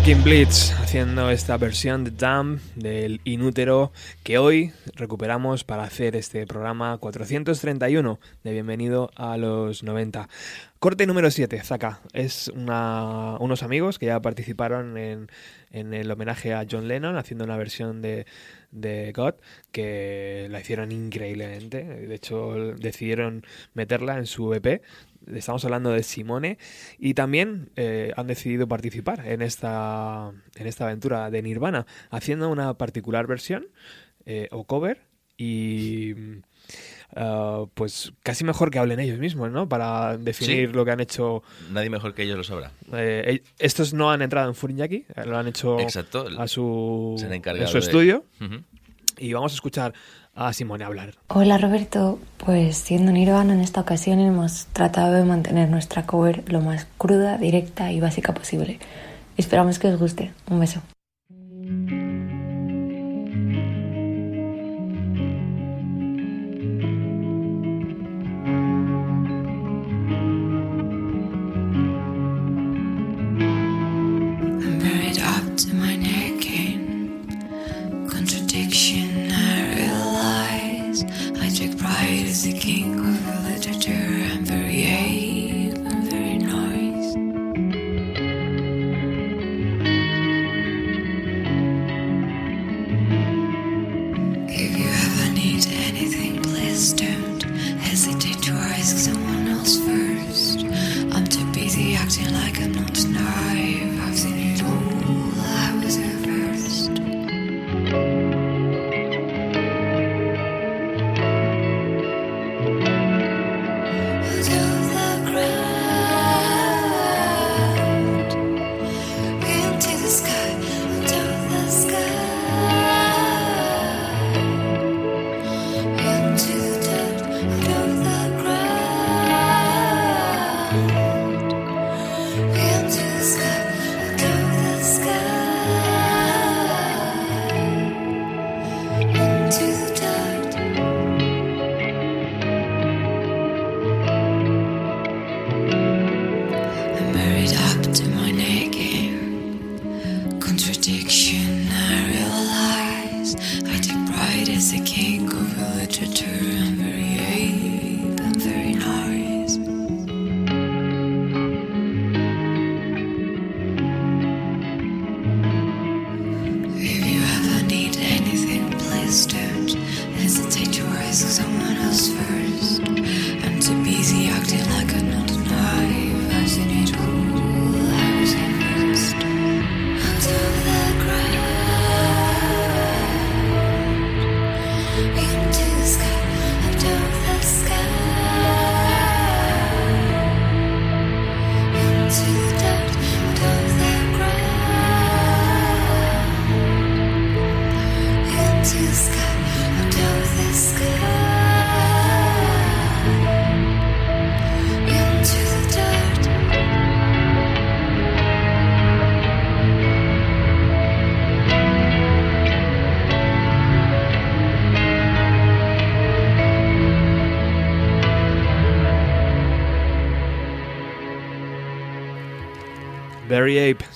Shocking Blitz haciendo esta versión de Damn del Inútero que hoy recuperamos para hacer este programa 431 de Bienvenido a los 90. Corte número 7, Zaka. Es una- unos amigos que ya participaron en, en el homenaje a John Lennon haciendo una versión de, de God que la hicieron increíblemente. De hecho, decidieron meterla en su EP. Estamos hablando de Simone y también eh, han decidido participar en esta, en esta aventura de Nirvana haciendo una particular versión eh, o cover y ah, pues casi mejor que hablen ellos mismos, ¿no? Para definir Sí. lo que han hecho. Nadie mejor que ellos lo sabrá. Eh, estos no han entrado en Furinyaki, eh, lo han hecho Exacto. a su, Se han en encargado su de- estudio y vamos a escuchar a Simone hablar. Hola Roberto, pues siendo Nirvana en esta ocasión hemos tratado de mantener nuestra cover lo más cruda, directa y básica posible. Esperamos que os guste. Un beso.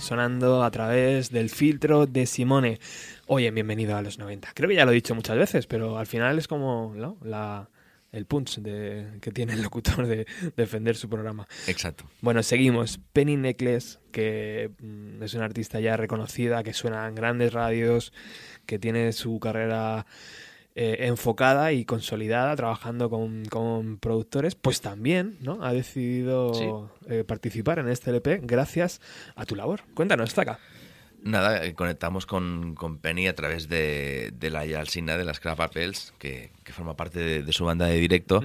Sonando a través del filtro de Simone. Oye, bienvenido a los 90. Creo que ya lo he dicho muchas veces, pero al final es como ¿no? la, el punch de, que tiene el locutor de defender su programa. Exacto. Bueno, seguimos. Penny Necklace, que mm, es una artista ya reconocida, que suena en grandes radios, que tiene su carrera eh, enfocada y consolidada, trabajando con, con productores, pues también ¿no? ha decidido eh, participar en este LP gracias a tu labor. Cuéntanos, Zaka. Nada, eh, conectamos con, con Penny a través de, de la Alcina de las Crap Apples, que, que forma parte de, de su banda de directo.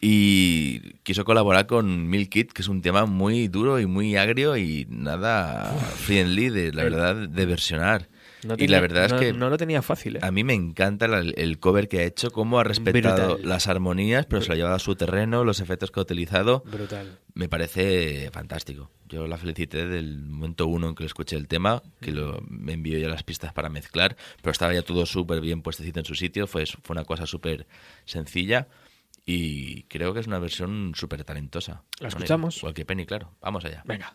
Y quiso colaborar con Milk Kid, que es un tema muy duro y muy agrio y nada friendly, de, la verdad, de versionar. No y la verdad no- es que no lo tenía fácil, ¿eh? a mí me encanta la- el cover que ha hecho, cómo ha respetado Brutal. las armonías, pero se lo ha llevado a su terreno, los efectos que ha utilizado. Brutal. Me parece fantástico. Yo la felicité del momento uno en que le escuché el tema, que lo, me envió ya las pistas para mezclar, pero estaba ya todo súper bien puestecito en su sitio, fue, fue una cosa súper sencilla y creo que es una versión súper talentosa. ¿La escuchamos? Cualquier penny, claro. Vamos allá. Venga.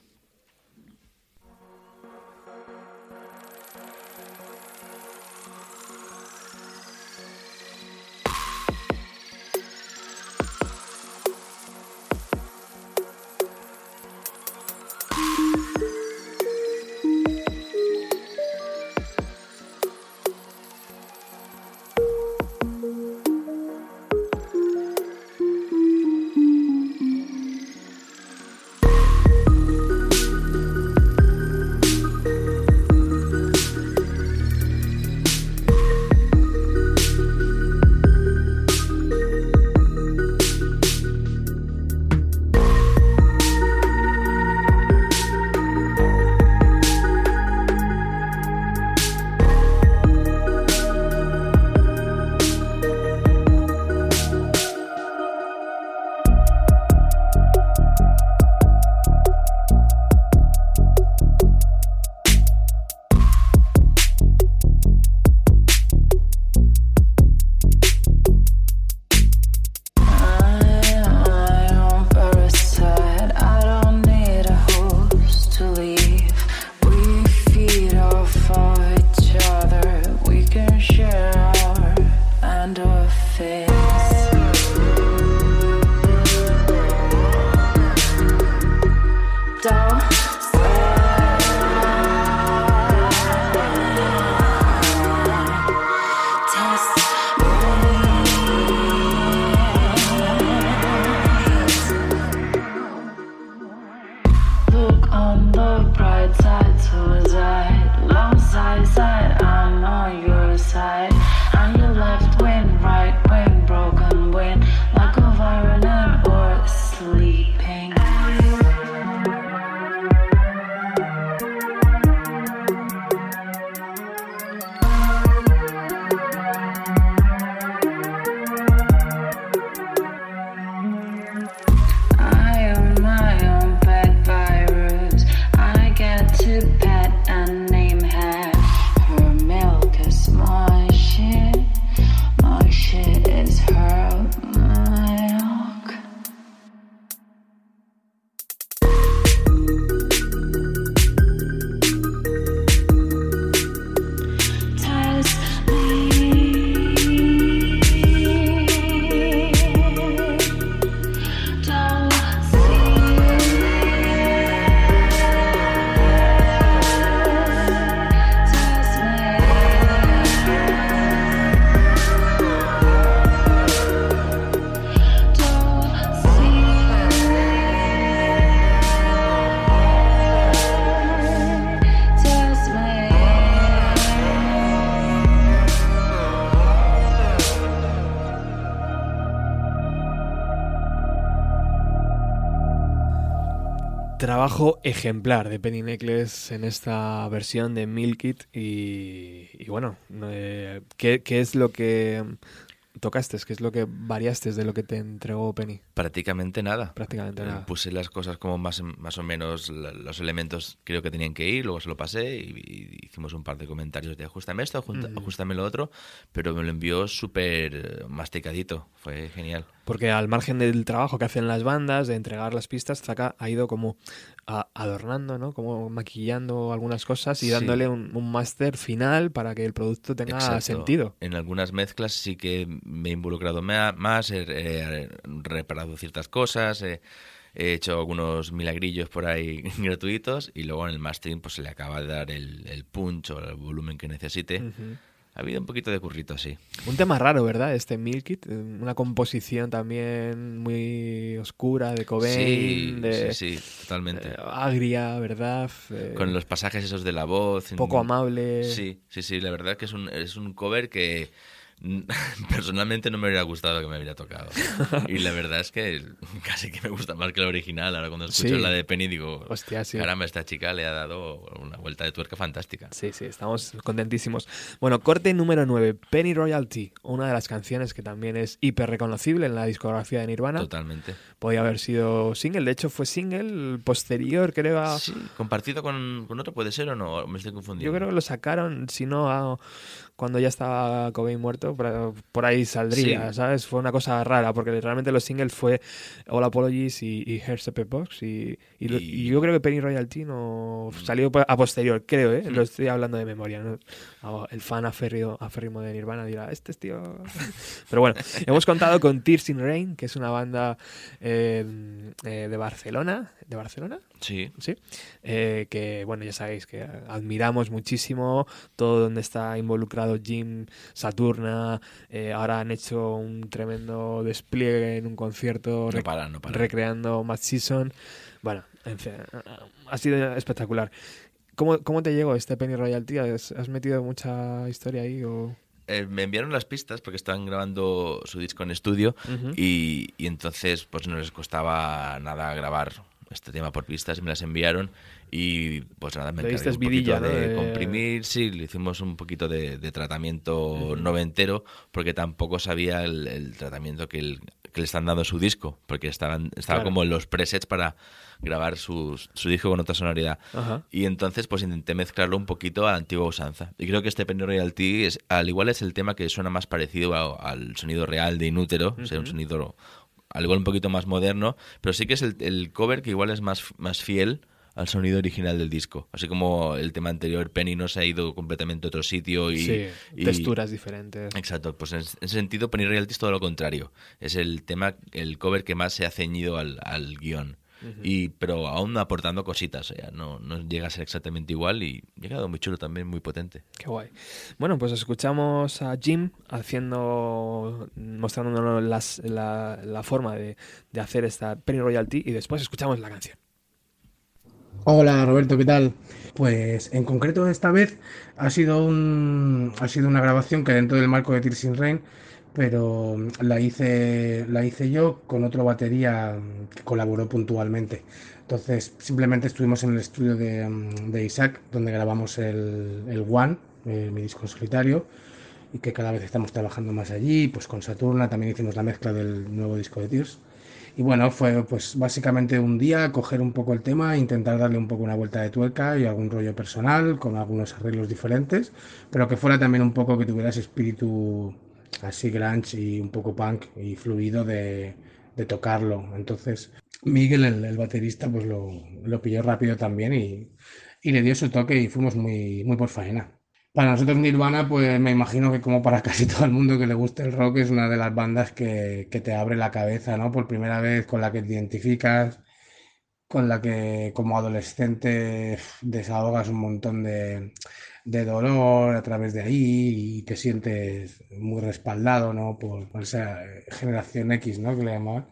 Trabajo ejemplar de Penny Necklace en esta versión de Milk It y, y bueno, eh, ¿qué, qué es lo que tocaste? ¿Qué es lo que variaste de lo que te entregó Penny? Prácticamente nada. Prácticamente Eh, nada. Puse las cosas como más, más o menos los elementos creo que tenían que ir, luego se lo pasé y, y hicimos un par de comentarios de ajustame esto, ajusta- Ujú. ajustame lo otro, pero me lo envió súper eh, masticadito, fue genial. Porque al margen del trabajo que hacen las bandas, de entregar las pistas, Zaka ha ido como adornando, ¿no? Como maquillando algunas cosas y Sí. dándole un, un máster final para que el producto tenga Exacto. sentido. En algunas mezclas sí que me he involucrado más, he, he reparado ciertas cosas, he, he hecho algunos milagrillos por ahí gratuitos y luego en el mastering pues se le acaba de dar el, el punch o el volumen que necesite. Ha habido un poquito de currito, sí. Un tema raro, ¿verdad? Este Milk It, eh, una composición también muy oscura de Cobain, Sí, de sí, sí, totalmente. eh, agria, ¿verdad? Eh, Con los pasajes esos de la voz. poco amable. Sí, sí, sí, la verdad que es un, es un cover que personalmente no me hubiera gustado que me hubiera tocado. Y la verdad es que casi que me gusta más que la original. Ahora cuando escucho Sí. la de Penny digo, Hostia, sí. caramba, esta chica le ha dado una vuelta de tuerca fantástica. Sí, sí, estamos contentísimos. Bueno, corte número 9, Penny Royalty, una de las canciones que también es hiper reconocible en la discografía de Nirvana. Totalmente. Podía haber sido single, de hecho fue single posterior, creo. A... Sí, compartido con, con otro puede ser o no, me estoy confundiendo. Yo creo que lo sacaron, si no, a- cuando ya estaba Cobain muerto, por, por ahí saldría, Sí. ¿sabes? Fue una cosa rara, porque realmente los singles fue All Apologies y, y Here's a Pep Box, y, y lo- y yo creo que Penny Royalty no salió a posterior, creo, ¿eh? Lo estoy hablando de memoria, ¿no? Ah, El fan aférrimo, aférrimo de Nirvana dirá, este es tío... Pero bueno, hemos contado con Tears in Rain, que es una banda eh, eh, de Barcelona, ¿de Barcelona? Sí. Sí. Eh, que, bueno, ya sabéis que admiramos muchísimo todo donde está involucrado Jim, Saturna. eh, ahora han hecho un tremendo despliegue en un concierto No recreando Mad Season. Bueno, en fin, ha sido espectacular. ¿Cómo, cómo te llegó este Penny Royalty? ¿Has, has metido mucha historia ahí? O... Eh, me enviaron las pistas porque estaban grabando su disco en estudio y, y entonces pues no les costaba nada grabar este tema por pistas y me las enviaron y pues nada, me encargué un poquito vidilla, ¿no? de De- comprimir, sí, le hicimos un poquito de, de tratamiento noventero porque tampoco sabía el, el tratamiento que, el- que le están dando a su disco porque estaban, estaba Claro. como en los presets para grabar su, su disco con otra sonoridad. Ajá. Y entonces pues intenté mezclarlo un poquito a la antigua usanza. Y creo que este Penny Royalty es, al igual es el tema que suena más parecido a- al sonido real de Inútero, o sea, un sonido al igual un poquito más moderno, pero sí que es el, el cover que igual es más, más fiel al sonido original del disco. Así como el tema anterior, Penny no se ha ido completamente a otro sitio y... sí, y- texturas diferentes. Exacto, pues en ese sentido Penny Royalty es todo lo contrario. Es el tema, el cover que más se ha ceñido al, al guion. Y, pero aún aportando cositas, o sea, no, no llega a ser exactamente igual y ha quedado muy chulo también, muy potente. Qué guay. Bueno, pues escuchamos a Jim haciendo, mostrándonos las- la, la forma de, de hacer esta Penny Royalty y después escuchamos la canción. Hola Roberto, ¿qué tal? Pues en concreto esta vez ha sido un ha sido una grabación que dentro del marco de Tears in Rain, pero la hice la hice yo con otro batería que colaboró puntualmente. Entonces simplemente estuvimos en el estudio de, mm, de Isaac donde grabamos el, el One, eh, mi disco solitario, y que cada vez estamos trabajando más allí. Pues con Saturna también hicimos la mezcla del nuevo disco de Tears. Y bueno, fue pues básicamente un día coger un poco el tema, intentar darle un poco una vuelta de tuerca y algún rollo personal con algunos arreglos diferentes, pero que fuera también un poco que tuviera ese espíritu así grunge y un poco punk y fluido de, de tocarlo. Entonces Miguel, el, el baterista, pues lo, lo pilló rápido también y, y le dio su toque y fuimos muy, muy por faena. Para nosotros Nirvana, pues me imagino que como para casi todo el mundo que le guste el rock, es una de las bandas que, que te abre la cabeza, ¿no? Por primera vez, con la que te identificas, con la que como adolescente desahogas un montón de, de dolor a través de ahí y te sientes muy respaldado, ¿no? Por, por esa generación X, ¿no? Que le llamaban.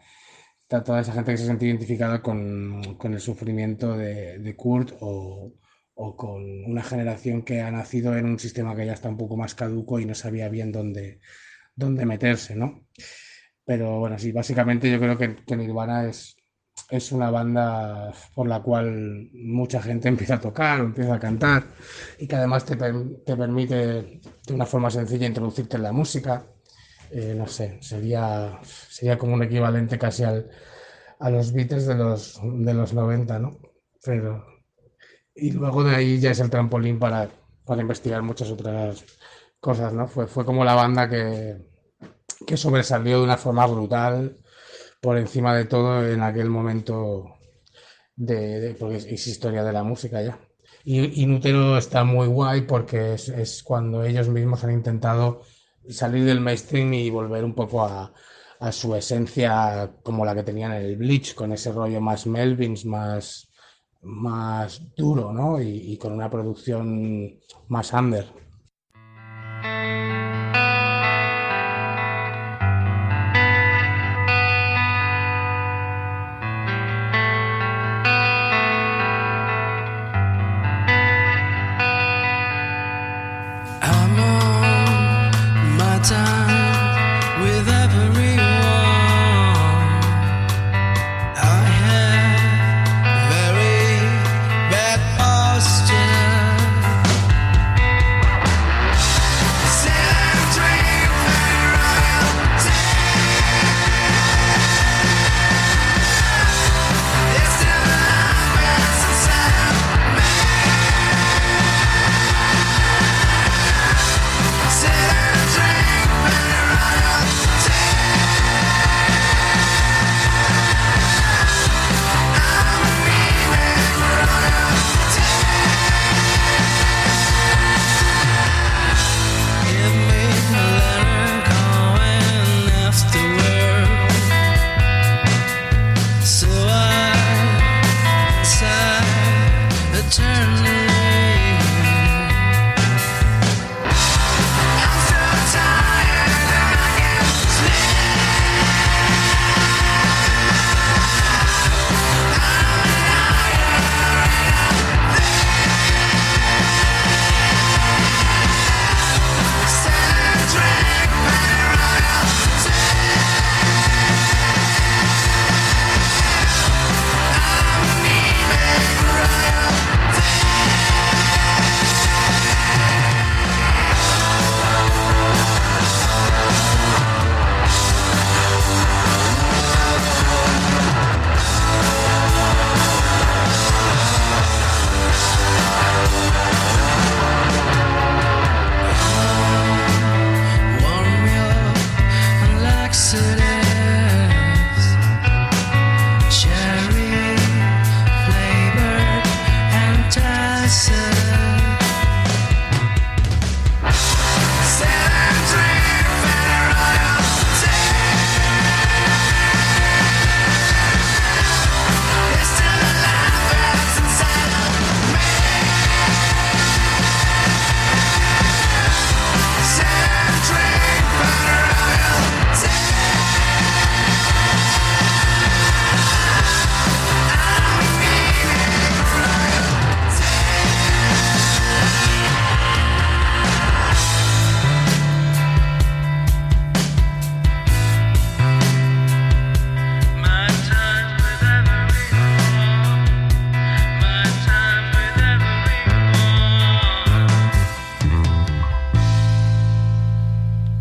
Está toda esa gente que se siente identificada con, con el sufrimiento de, de Kurt o, o con una generación que ha nacido en un sistema que ya está un poco más caduco y no sabía bien dónde, dónde meterse, ¿no? Pero bueno, sí, básicamente yo creo que, que Nirvana es, es una banda por la cual mucha gente empieza a tocar empieza a cantar y que además te, te permite de una forma sencilla introducirte en la música. Eh, no sé, sería, sería como un equivalente casi al, a los Beatles de los, de los 90, ¿no? Pero, y luego de ahí ya es el trampolín para, para investigar muchas otras cosas, ¿no? Fue, fue como la banda que, que sobresalió de una forma brutal por encima de todo en aquel momento de, de- porque es, historia de la música ya. Y, y Nútero está muy guay porque es, cuando ellos mismos han intentado salir del mainstream y volver un poco a, su esencia como la que tenían en el Bleach, con ese rollo más Melvins, más, más duro, ¿no? Y con una producción más under.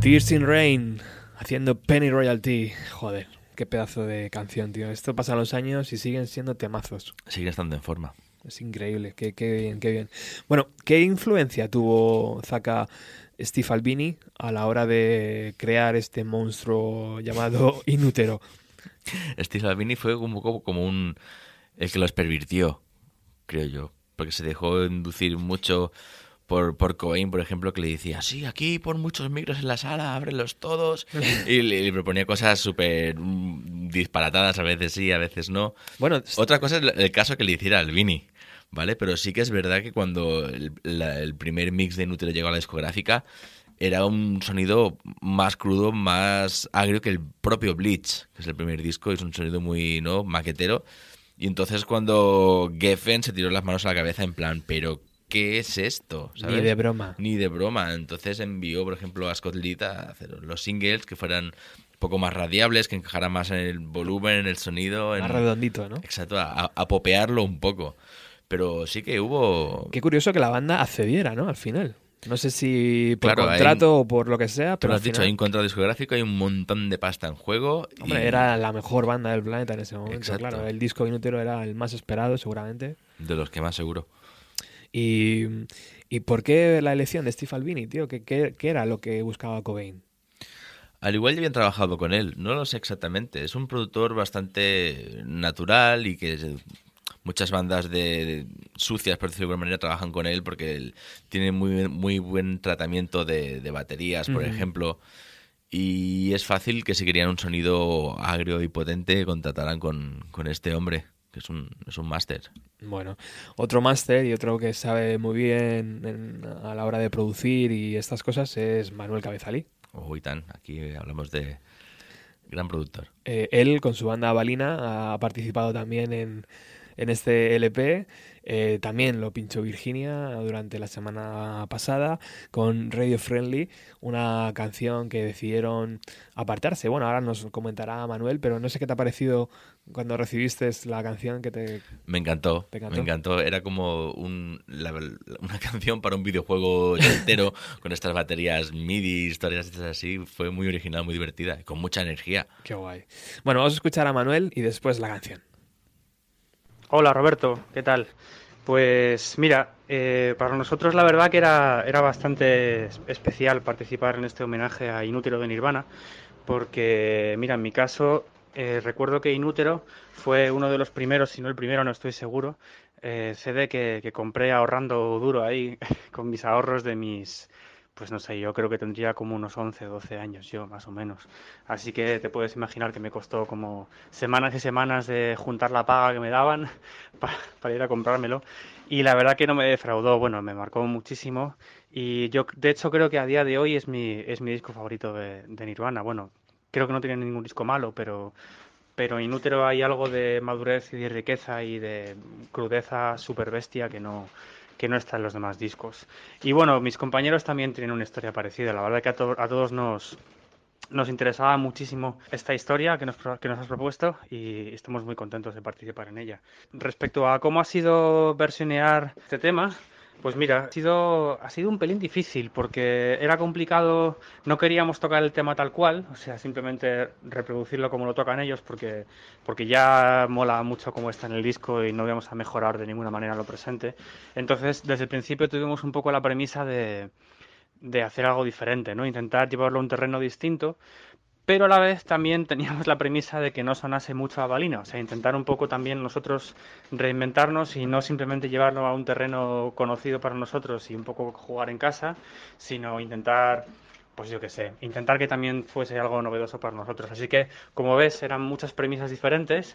Tears in Rain, haciendo Penny Royalty. Joder, qué pedazo de canción, tío. Esto pasa los años y siguen siendo temazos. Sigue estando en forma. Es increíble, qué, qué bien, qué bien. Bueno, ¿qué influencia tuvo Zaka Steve Albini a la hora de crear este monstruo llamado Inútero? Steve Albini fue como, como, como un... el que los pervirtió, creo yo. Porque se dejó inducir mucho por, por Cobain, por ejemplo, que le decía, sí, aquí pon muchos micros en la sala, ábrelos todos. y le, le proponía cosas súper mm, disparatadas, a veces sí, a veces no. Bueno, Otra cosa es el- caso que le hiciera Albini, ¿vale? Pero sí que es verdad que cuando el, la- el primer mix de Nutre llegó a la discográfica, era un sonido más crudo, más agrio que el propio Bleach, que es el primer disco, es un sonido muy ¿no? maquetero. Y entonces cuando Geffen se tiró las manos a la cabeza en plan, pero ¿qué es esto? Ni de broma. Ni de broma. Entonces envió, por ejemplo, a Scott Litt a hacer los singles que fueran un poco más radiables, que encajaran más en el volumen, en el sonido. Más en- redondito, ¿no? Exacto, a, a popearlo un poco. Pero sí que hubo... Qué curioso que la banda accediera, ¿no? Al final. No sé si por Claro, contrato o por lo que sea, Tú pero lo al has dicho, hay un contrato discográfico, hay un montón de pasta en juego. y- Hombre, era la mejor banda del planeta en ese momento, Exacto. claro. El disco Inútero era el más esperado, seguramente. De los que más seguro. Y, ¿y por qué la elección de Steve Albini, tío? ¿Qué, qué, qué era lo que buscaba Cobain? Al igual ya habían trabajado con él, no lo sé exactamente. Es un productor bastante natural y que muchas bandas de, de sucias, por decirlo de alguna manera, trabajan con él porque él tiene muy, muy buen tratamiento de, de baterías, por ejemplo. Y es fácil que si querían un sonido agrio y potente, contrataran con, con este hombre, que es un, es un máster. Bueno, otro máster y otro que sabe muy bien en- a la hora de producir y estas cosas es Manuel Cabezalí. Uy, tan, aquí hablamos de gran productor. Eh, él, con su banda Balina, ha participado también en, en este LP. Eh, también lo pinchó Virginia durante la semana pasada con Radio Friendly, una canción que decidieron apartarse. Bueno, ahora nos comentará Manuel, pero no sé qué te ha parecido cuando recibiste la canción que te... Me encantó, ¿Te encantó? me encantó. Era como un, la- una canción para un videojuego entero con estas baterías MIDI, historias estas así. Fue muy original, muy divertida con mucha energía. Qué guay. Bueno, vamos a escuchar a Manuel y después la canción. Hola Roberto, ¿qué tal? Pues mira, eh, para nosotros la verdad que era, era bastante es- especial participar en este homenaje a Inútero de Nirvana, porque mira, en mi caso eh, recuerdo que Inútero fue uno de los primeros, si no el primero, no estoy seguro, eh, CD que, compré ahorrando duro ahí con mis ahorros de mis, pues no sé, yo creo que tendría como unos 11, 12 años yo, más o menos. Así que te puedes imaginar que me costó como semanas y semanas de juntar la paga que me daban pa- para ir a comprármelo. Y la verdad que no me defraudó, bueno, me marcó muchísimo. Y yo, de hecho, creo que a día de hoy es mi, es mi disco favorito de, de Nirvana. Bueno, creo que no tiene ningún disco malo, pero, pero en Útero hay algo de madurez y de riqueza y de crudeza super bestia que no, que no está en los demás discos. Y bueno, mis compañeros también tienen una historia parecida. La verdad que a, to- a todos nos, nos interesaba muchísimo esta historia que nos, que nos has propuesto y estamos muy contentos de participar en ella. Respecto a cómo ha sido versionear este tema, pues mira, ha sido, ha sido un pelín difícil porque era complicado, no queríamos tocar el tema tal cual, o sea, simplemente reproducirlo como lo tocan ellos porque, porque ya mola mucho como está en el disco y no íbamos a mejorar de ninguna manera lo presente. Entonces, desde el principio tuvimos un poco la premisa de, de hacer algo diferente, ¿no? Intentar llevarlo a un terreno distinto, pero a la vez también teníamos la premisa de que no sonase mucho a balina, o sea, intentar un poco también nosotros reinventarnos y no simplemente llevarlo a un terreno conocido para nosotros y un poco jugar en casa, sino intentar, pues yo qué sé, intentar que también fuese algo novedoso para nosotros. Así que, como ves, eran muchas premisas diferentes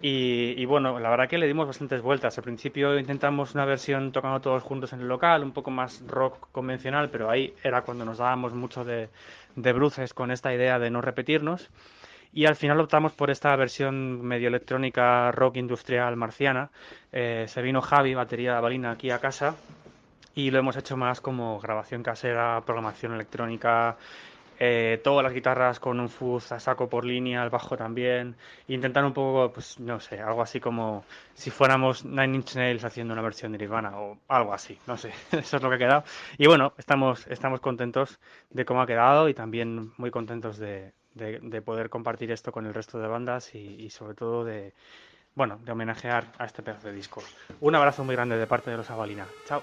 y, y bueno, la verdad que le dimos bastantes vueltas. Al principio intentamos una versión tocando todos juntos en el local, un poco más rock convencional, pero ahí era cuando nos dábamos mucho de, de bruces con esta idea de no repetirnos. Y al final optamos por esta versión medio electrónica rock industrial marciana. Eh, se vino Javi, batería de balina, aquí a casa y lo hemos hecho más como grabación casera, programación electrónica, eh, todas las guitarras con un fuzz a saco por línea, el bajo también, e intentar un poco, pues no sé, algo así como si fuéramos Nine Inch Nails haciendo una versión de Nirvana o algo así, no sé, eso es lo que ha quedado. Y bueno, estamos, estamos contentos de cómo ha quedado y también muy contentos de, de- de poder compartir esto con el resto de bandas y, y sobre todo de, bueno, de homenajear a este pedazo de disco. Un abrazo muy grande de parte de los Avalina. Chao.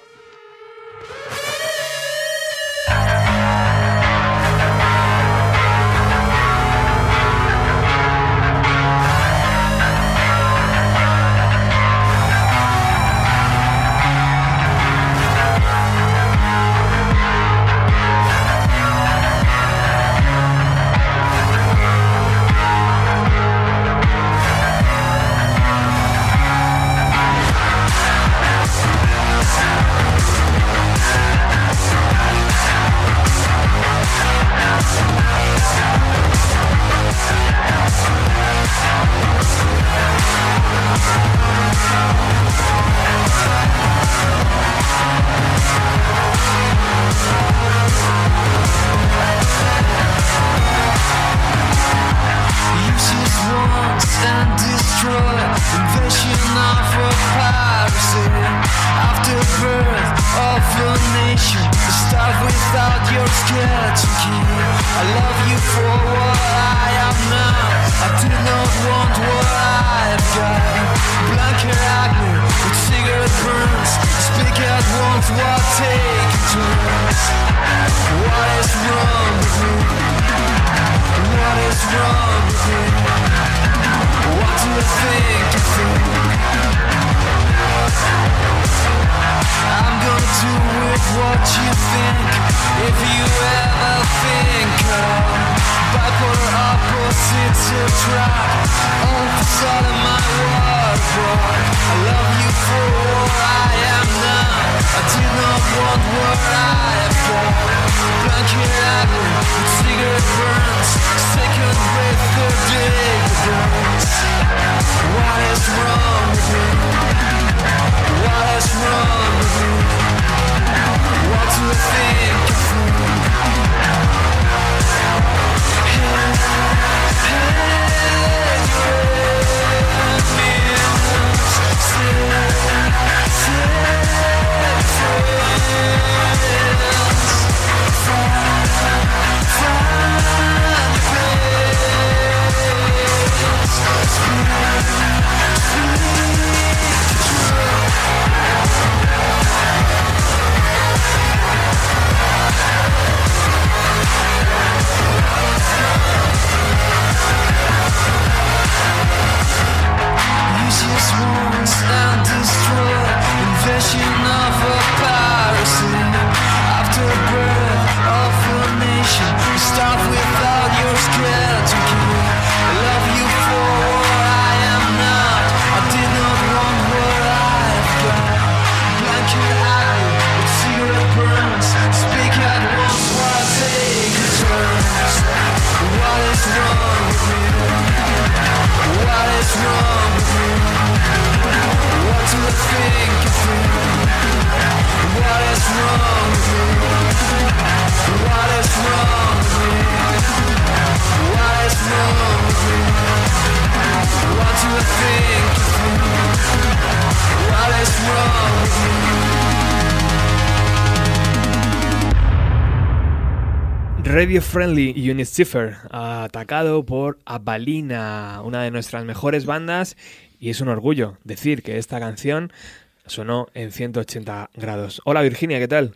Radio Friendly Unit Cipher, atacado por Abalina, una de nuestras mejores bandas, y es un orgullo decir que esta canción sonó en 180 grados. Hola Virginia, ¿qué tal?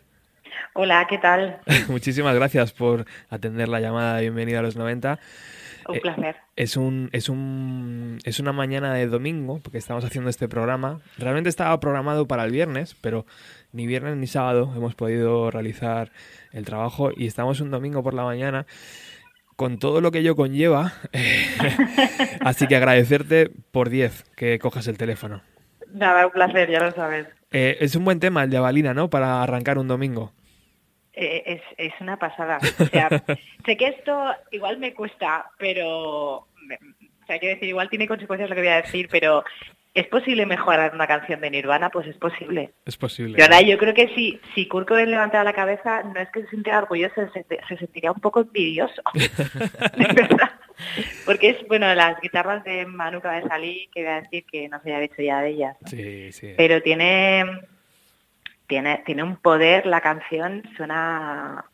Hola, ¿qué tal? Muchísimas gracias por atender la llamada de Bienvenida a los 90. Un Eh, placer. Es un, es un es una mañana de domingo porque estamos haciendo este programa. Realmente estaba programado para el viernes, pero ni viernes ni sábado hemos podido realizar el trabajo y estamos un domingo por la mañana con todo lo que ello conlleva. Así que agradecerte por 10 que cojas el teléfono. Nada, un placer, ya lo sabes. Eh, es un buen tema el de Avalina, ¿no? Para arrancar un domingo. Eh, es, es una pasada. O sea, sé que esto igual me cuesta, pero... O sea, quiero decir, igual tiene consecuencias lo que voy a decir, pero ¿es posible mejorar una canción de Nirvana? Pues es posible. Es posible. De verdad, yo creo que si, si Kurt Cobain levantara la cabeza, no es que se sintiera orgulloso, se, se sentiría un poco envidioso. De verdad. Porque es, bueno, las guitarras de Manu Cabezalí, que voy a decir que no se haya dicho ya de ellas, ¿no? Sí, sí. pero tiene, tiene, tiene un poder, la canción suena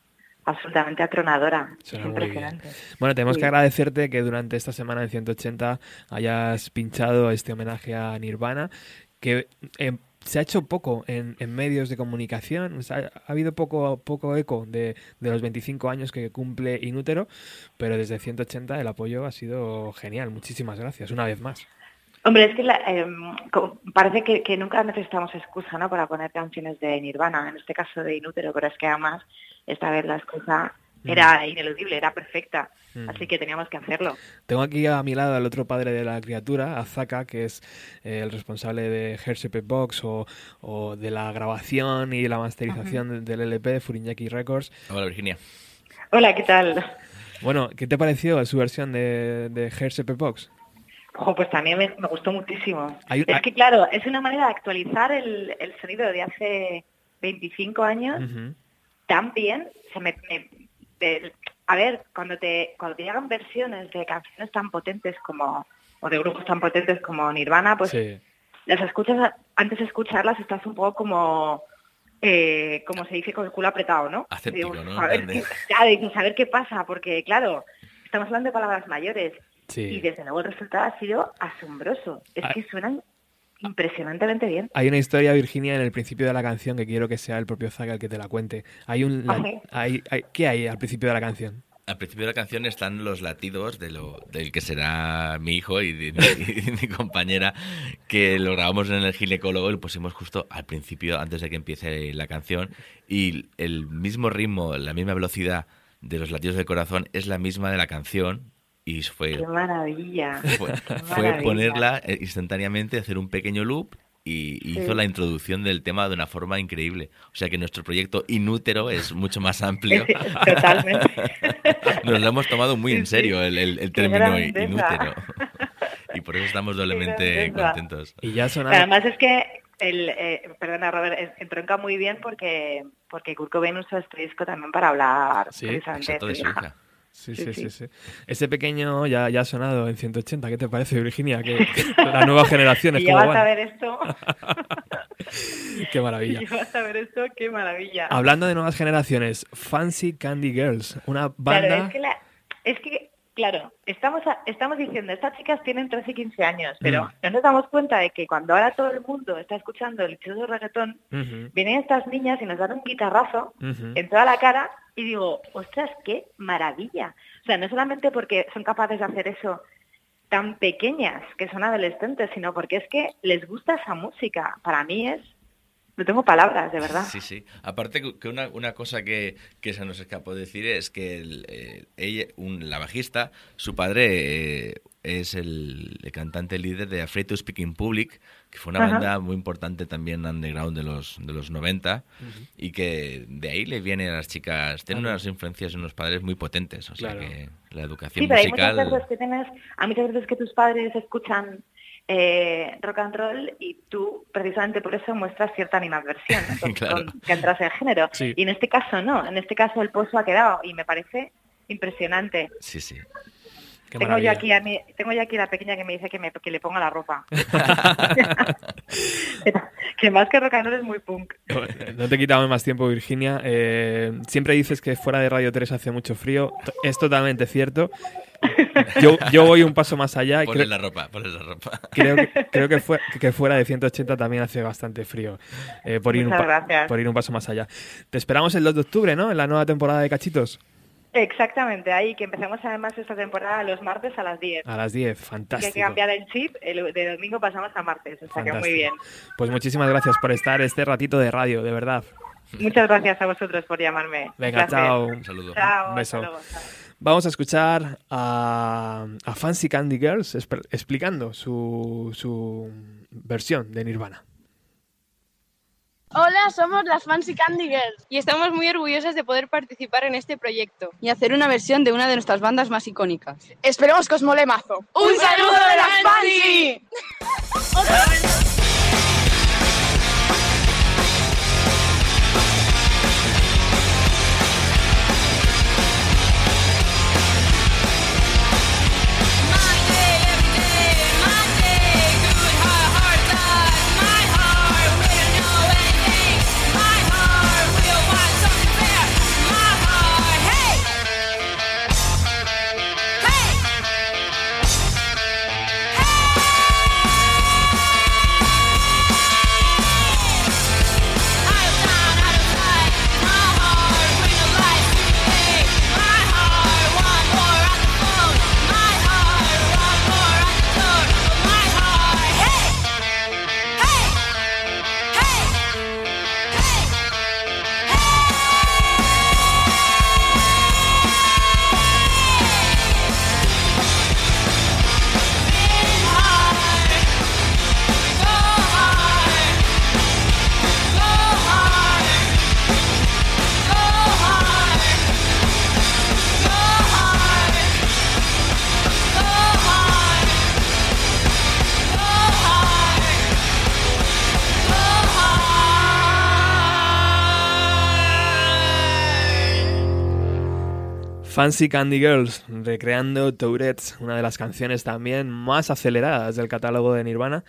absolutamente atronadora. Suena es impresionante. Bueno, tenemos Sí. que agradecerte que durante esta semana en 180 hayas pinchado este homenaje a Nirvana, que eh, se ha hecho poco en, en medios de comunicación, o sea, ha habido poco, poco eco de, de los 25 años que cumple Inútero, pero desde 180 el apoyo ha sido genial. Muchísimas gracias, una vez más. Hombre, es que la- em, parece que, que nunca necesitamos excusa ¿no? para poner canciones de Nirvana, en este caso de Inútero, pero es que además esta vez la excusa era ineludible, era perfecta, Mm. así que teníamos que hacerlo. Tengo aquí a mi lado al otro padre de la criatura, a Zaka, que es eh, el responsable de Hershey Box o, o de la grabación y la masterización del LP de Furinyaki Records. Hola, Virginia. Hola, ¿qué tal? Bueno, ¿qué te pareció su versión de, de Hershey Box? Ojo, pues también me, me gustó muchísimo. Hay- es hay- que claro, es una manera de actualizar el, el sonido de hace 25 años. Tan bien. O sea, me- me- de- a ver, cuando te, cuando te llegan versiones de canciones tan potentes como, o de grupos tan potentes como Nirvana, pues Sí. las escuchas, antes de escucharlas estás un poco como, eh, como se dice, con el culo apretado, ¿no? Digo, ¿no? A ver, qué, ya, a ver qué pasa, porque claro, estamos hablando de palabras mayores Sí. y desde luego el resultado ha sido asombroso. Es Ah. que suenan impresionantemente bien. Hay una historia, Virginia, en el principio de la canción que quiero que sea el propio Zaga el que te la cuente. Hay un, la- hay- hay- ¿Qué hay al principio de la canción? Al principio de la canción están los latidos de lo, del que será mi hijo y, de- y mi compañera, que lo grabamos en el ginecólogo y lo pusimos justo al principio, antes de que empiece la canción. Y el mismo ritmo, la misma velocidad de los latidos del corazón es la misma de la canción. Y fue, Qué maravilla. fue, qué fue maravilla. ponerla eh, instantáneamente, hacer un pequeño loop y Sí. hizo la introducción del tema de una forma increíble. O sea que nuestro proyecto Inútero es mucho más amplio. Totalmente. Nos lo hemos tomado muy en serio el, el- el Qué término. Inútero. Y por eso estamos doblemente contentos. Y ya Pero Además es que, el, eh, perdona Robert, en- entronca muy bien porque porque Kurt Cobain usó este disco también para hablar Sí, precisamente exacto, de su hija. Sí, Sí, sí, sí. Ese pequeño ya, ya ha sonado en 180. ¿Qué te parece, Virginia? Que, que las nuevas generaciones, Y ya ¿cómo vas a ver esto. Qué maravilla. Y vas a ver esto, qué maravilla. Hablando de nuevas generaciones, Fancy Candy Girls, una Claro, banda... es que, la- es claro, estamos, a- estamos diciendo, estas chicas tienen 13 y 15 años, pero Mm. no nos damos cuenta de que cuando ahora todo el mundo está escuchando el chido reggaetón, vienen estas niñas y nos dan un guitarrazo en toda la cara y digo, ostras, qué maravilla. O sea, no solamente porque son capaces de hacer eso tan pequeñas, que son adolescentes, sino porque es que les gusta esa música. Para mí es... No tengo palabras, de verdad. Sí, sí. Aparte que- una, una cosa que, que se nos escapó decir es que el, eh, ella, un- la bajista, su padre eh, es el, el cantante líder de Afraid to Speak in Public, que fue una Ajá. banda muy importante también underground de los, de los 90 y que de ahí le vienen a las chicas, tienen unas influencias en unos padres muy potentes, o sea Claro. que la educación Sí, pero hay musical... muchas veces que tienes, hay muchas veces que tus padres escuchan eh, rock and roll y tú precisamente por eso muestras cierta animadversión Claro. con que entras el género. Sí. Y en este caso no, en este caso el pozo ha quedado y me parece impresionante. Sí, sí. Qué Tengo yo, aquí a mi, tengo yo aquí la pequeña que me dice que, me, que le ponga la ropa. que más que rock and roll es muy punk. No te quitamos más tiempo, Virginia. Eh, siempre dices que fuera de Radio 3 hace mucho frío. Es totalmente cierto. Yo, yo voy un paso más allá. y Ponle creo- la ropa, ponle la ropa. Creo que, creo que, fue- que fuera de 180 también hace bastante frío. eh, por, ir un Muchas pa- gracias. por ir un paso más allá. Te esperamos el 2 de octubre, ¿no? En la nueva temporada de Cachitos. Exactamente, ahí que empezamos además esta temporada los martes a las 10. A las 10. Que hay que Fantástico. cambiar el chip, el, de domingo pasamos a martes, o sea que muy Fantástico. bien. Pues muchísimas gracias por estar este ratito de radio, de verdad. Muchas gracias a vosotros por llamarme. Venga, Un chao. Un saludo. Chao, Un beso. hasta luego, chao. Vamos a escuchar a, a Fancy Candy Girls explicando su, su versión de Nirvana. Hola, somos las Fancy Candy Girls y estamos muy orgullosas de poder participar en este proyecto y hacer una versión de una de nuestras bandas más icónicas. Esperemos que os mole mazo. ¡Un saludo de las Fancy! Fancy Candy Girls, recreando Tourette's, una de las canciones también más aceleradas del catálogo de Nirvana,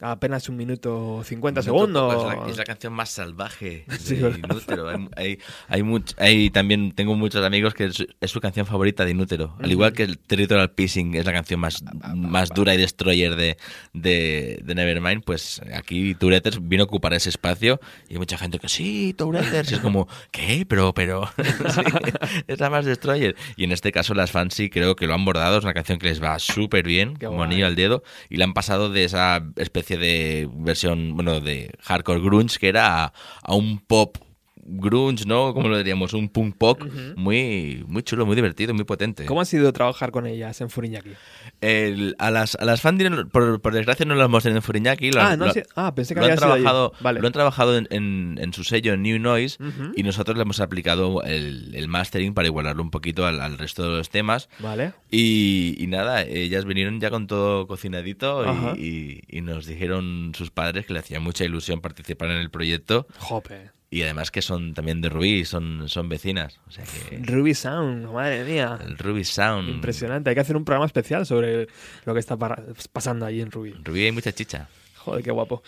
apenas un minuto 50 Un minuto segundos. Es la, es la canción más salvaje Sí, de ¿verdad? Inútero. Hay, hay, hay, much- hay también tengo muchos amigos que es, es su canción favorita de Inútero. Al igual que el Territorial Pissing es la canción más, más dura y destroyer de, de, de Nevermind, pues aquí Touretters vino a ocupar ese espacio y hay mucha gente que sí, Touretters. Es como, ¿qué? Pero, pero. Sí, es la más destroyer. Y en este caso las fans sí creo que lo han bordado. Es una canción que les va súper bien, como anillo al dedo. Y la han pasado de esa especie de versión, bueno, de hardcore grunge que era a, a un pop grunge, ¿no? Como lo diríamos, un punk pop muy, muy chulo, muy divertido, muy potente. ¿Cómo ha sido trabajar con ellas en Furiñaki? El- a las, a las fans, por, por desgracia, no las hemos tenido en Furiñaki. Lo, Ah, no, lo- sí. Ah, pensé que lo han había sido trabajado, Vale. Lo han trabajado en, en- en su sello New Noise y nosotros le hemos aplicado el, el mastering para igualarlo un poquito al, al resto de los temas. Vale. Y, y nada, ellas vinieron ya con todo cocinadito Ajá. y, y- y nos dijeron sus padres que le hacía mucha ilusión participar en el proyecto. Jope. Y además que son también de Rubí, son, son vecinas. O sea que Ruby Sound, madre mía. el Ruby Sound. Impresionante. Hay que hacer un programa especial sobre lo que está pasando allí en Ruby. Rubí hay mucha chicha. Joder, qué guapo.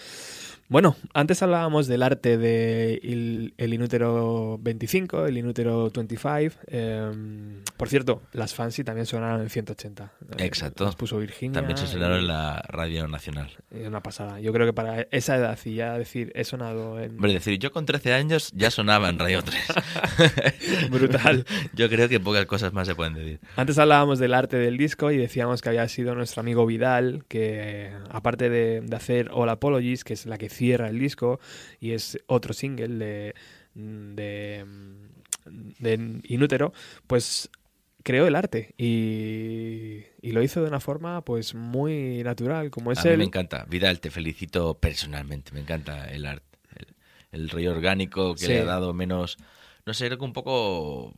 Bueno, antes hablábamos del arte de il- el Inútero 25, el Inútero 25. eh, por cierto, las Fancy también sonaron en 180. Eh, Exacto. Las puso Virginia. También se sonaron en la Radio Nacional. una pasada. Yo creo que para esa edad y ya decir, he sonado en... Hombre, decir, yo con 13 años ya sonaba en Radio 3. Brutal. yo creo que pocas cosas más se pueden decir. Antes hablábamos del arte del disco y decíamos que había sido nuestro amigo Vidal, que aparte de, de hacer All Apologies, que es la que cierra el disco y es otro single de, de, de Inútero, pues creó el arte y, y lo hizo de una forma pues muy natural, como es A mí él. me encanta. Vidal, te felicito personalmente. Me encanta el arte. El, el rollo orgánico que Sí. le ha dado menos... No sé, era un poco...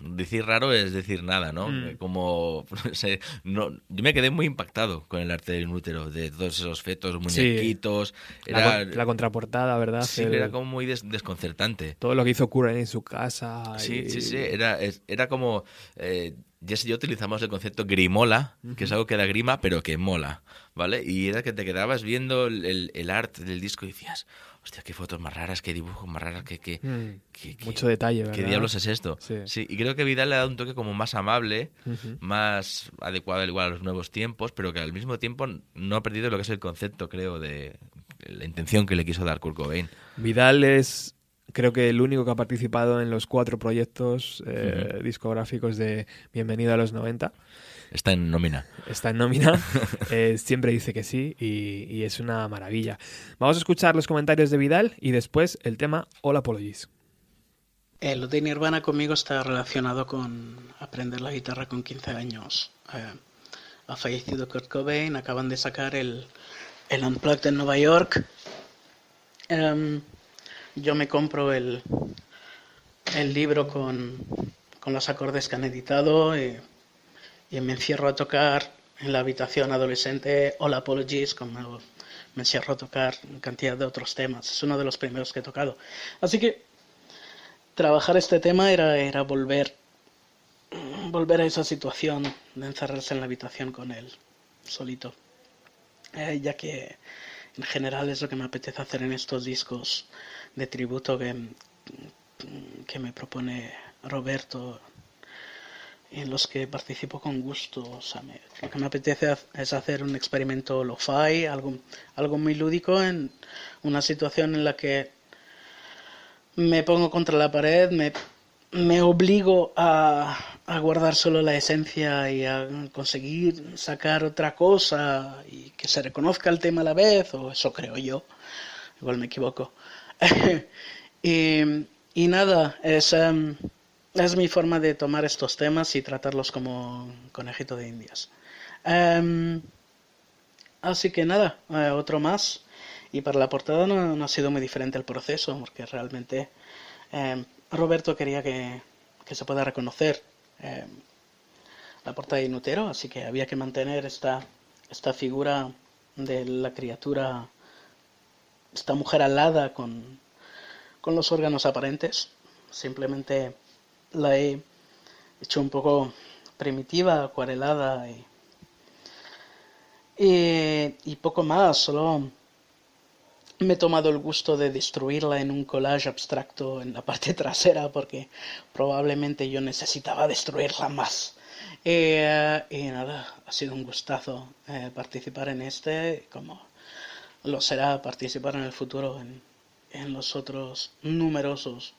Decir raro es decir nada, ¿no? Mm. Como... no sé, no, yo me quedé muy impactado con el arte del útero, de todos esos fetos, Sí. muñequitos. La, Era, la contraportada, ¿verdad? sí, El- era como muy des- desconcertante. Todo lo que hizo Curran en su casa. Sí, y- sí, sí. Era, era como. Eh, Jess y yo utilizamos el concepto grimola, que es algo que da grima, pero que mola, ¿vale? Y era que te quedabas viendo el, el- el arte del disco y decías, hostia, qué fotos más raras, qué dibujos más raros, qué, qué, Mm, qué- qué- mucho detalle, ¿verdad? ¿Qué diablos es esto? Sí. y creo que Vidal le ha dado un toque como más amable, más adecuado igual a los nuevos tiempos, pero que al mismo tiempo no ha perdido lo que es el concepto, creo, de la intención que le quiso dar Kurt Cobain. Vidal es, creo que el único que ha participado en los cuatro proyectos eh, discográficos de Bienvenido a los 90. Está en nómina. Está en nómina. Eh, siempre dice que sí y, y es una maravilla. Vamos a escuchar los comentarios de Vidal y después el tema All Apologies. Eh, lo de Nirvana conmigo está relacionado con aprender la guitarra con 15 años. Eh, ha fallecido Kurt Cobain, acaban de sacar el, el Unplugged en Nueva York. Em, yo me compro el, el libro con, con los acordes que han editado y, y me encierro a tocar en la habitación adolescente All Apologies, como me encierro a tocar cantidad de otros temas. Es uno de los primeros que he tocado. Así que trabajar este tema era, era volver, volver a esa situación de encerrarse en la habitación con él, solito. Eh, ya que en general es lo que me apetece hacer en estos discos de tributo que, que me propone Roberto, en los que participo con gusto. O sea, me- lo que me apetece es hacer un experimento lo-fi, algo, algo muy lúdico en una situación en la que me pongo contra la pared, me, me obligo a, a guardar solo la esencia y a conseguir sacar otra cosa y que se reconozca el tema a la vez, o eso creo yo, igual me equivoco. y, y nada, es, em, es mi forma de tomar estos temas y tratarlos como conejito de indias. Em, así que nada, eh, otro más. Y para la portada no, ha sido muy diferente el proceso, porque realmente eh, Roberto quería que, que se pueda reconocer eh, la portada de Inutero, así que había que mantener esta, esta figura de la criatura, esta mujer alada con, con los órganos aparentes. Simplemente la he hecho un poco primitiva, acuarelada y, y poco más, solo me he tomado el gusto de destruirla en un collage abstracto en la parte trasera porque probablemente yo necesitaba destruirla más. Eh, y nada, ha sido un gustazo eh, participar en este, como lo será participar en el futuro en, en los otros numerosos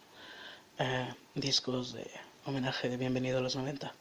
eh, discos de homenaje de Bienvenido a los 90.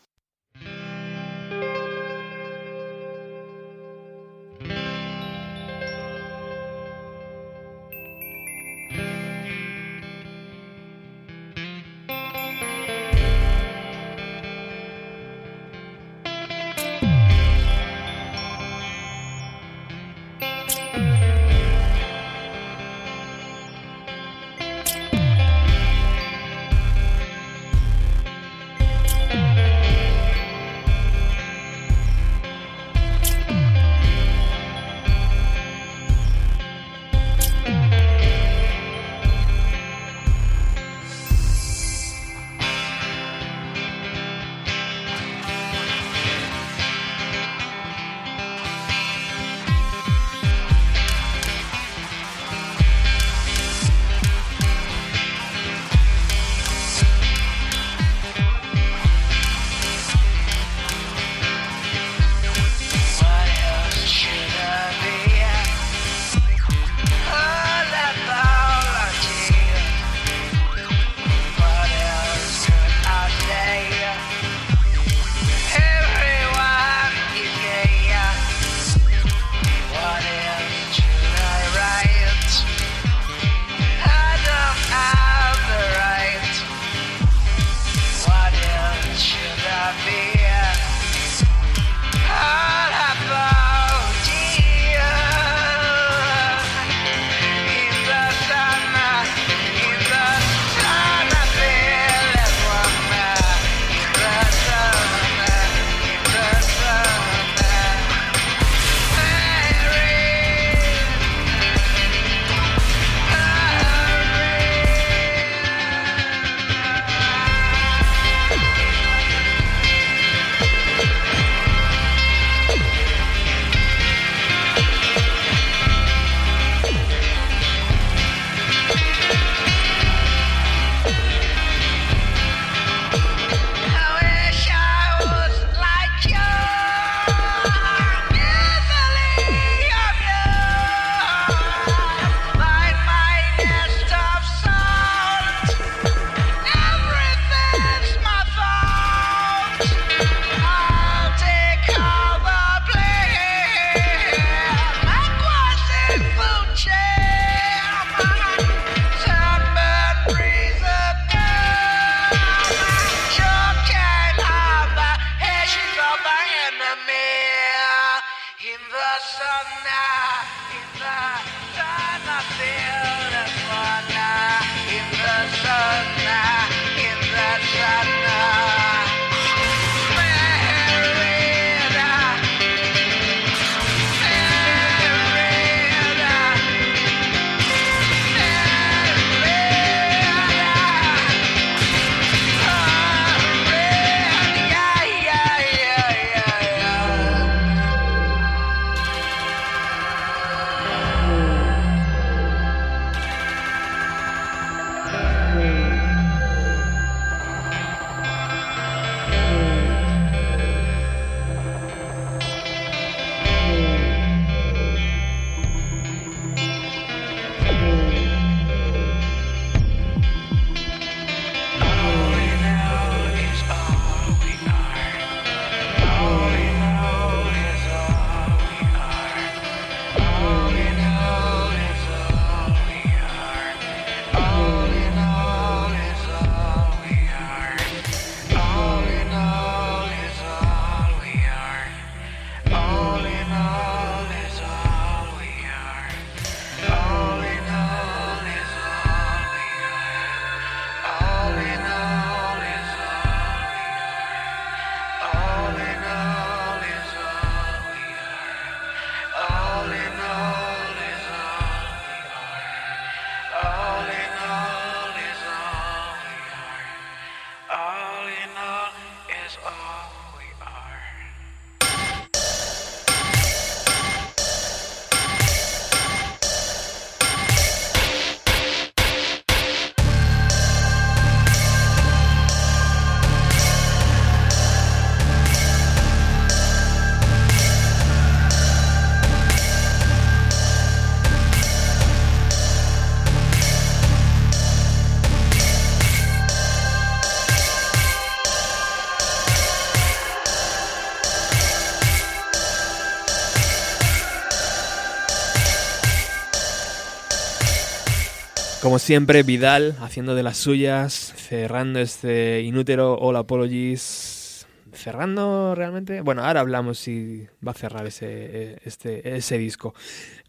Como siempre, Vidal haciendo de las suyas, cerrando este inútero All Apologies. Cerrando realmente. Bueno, ahora hablamos si va a cerrar ese, este, ese disco.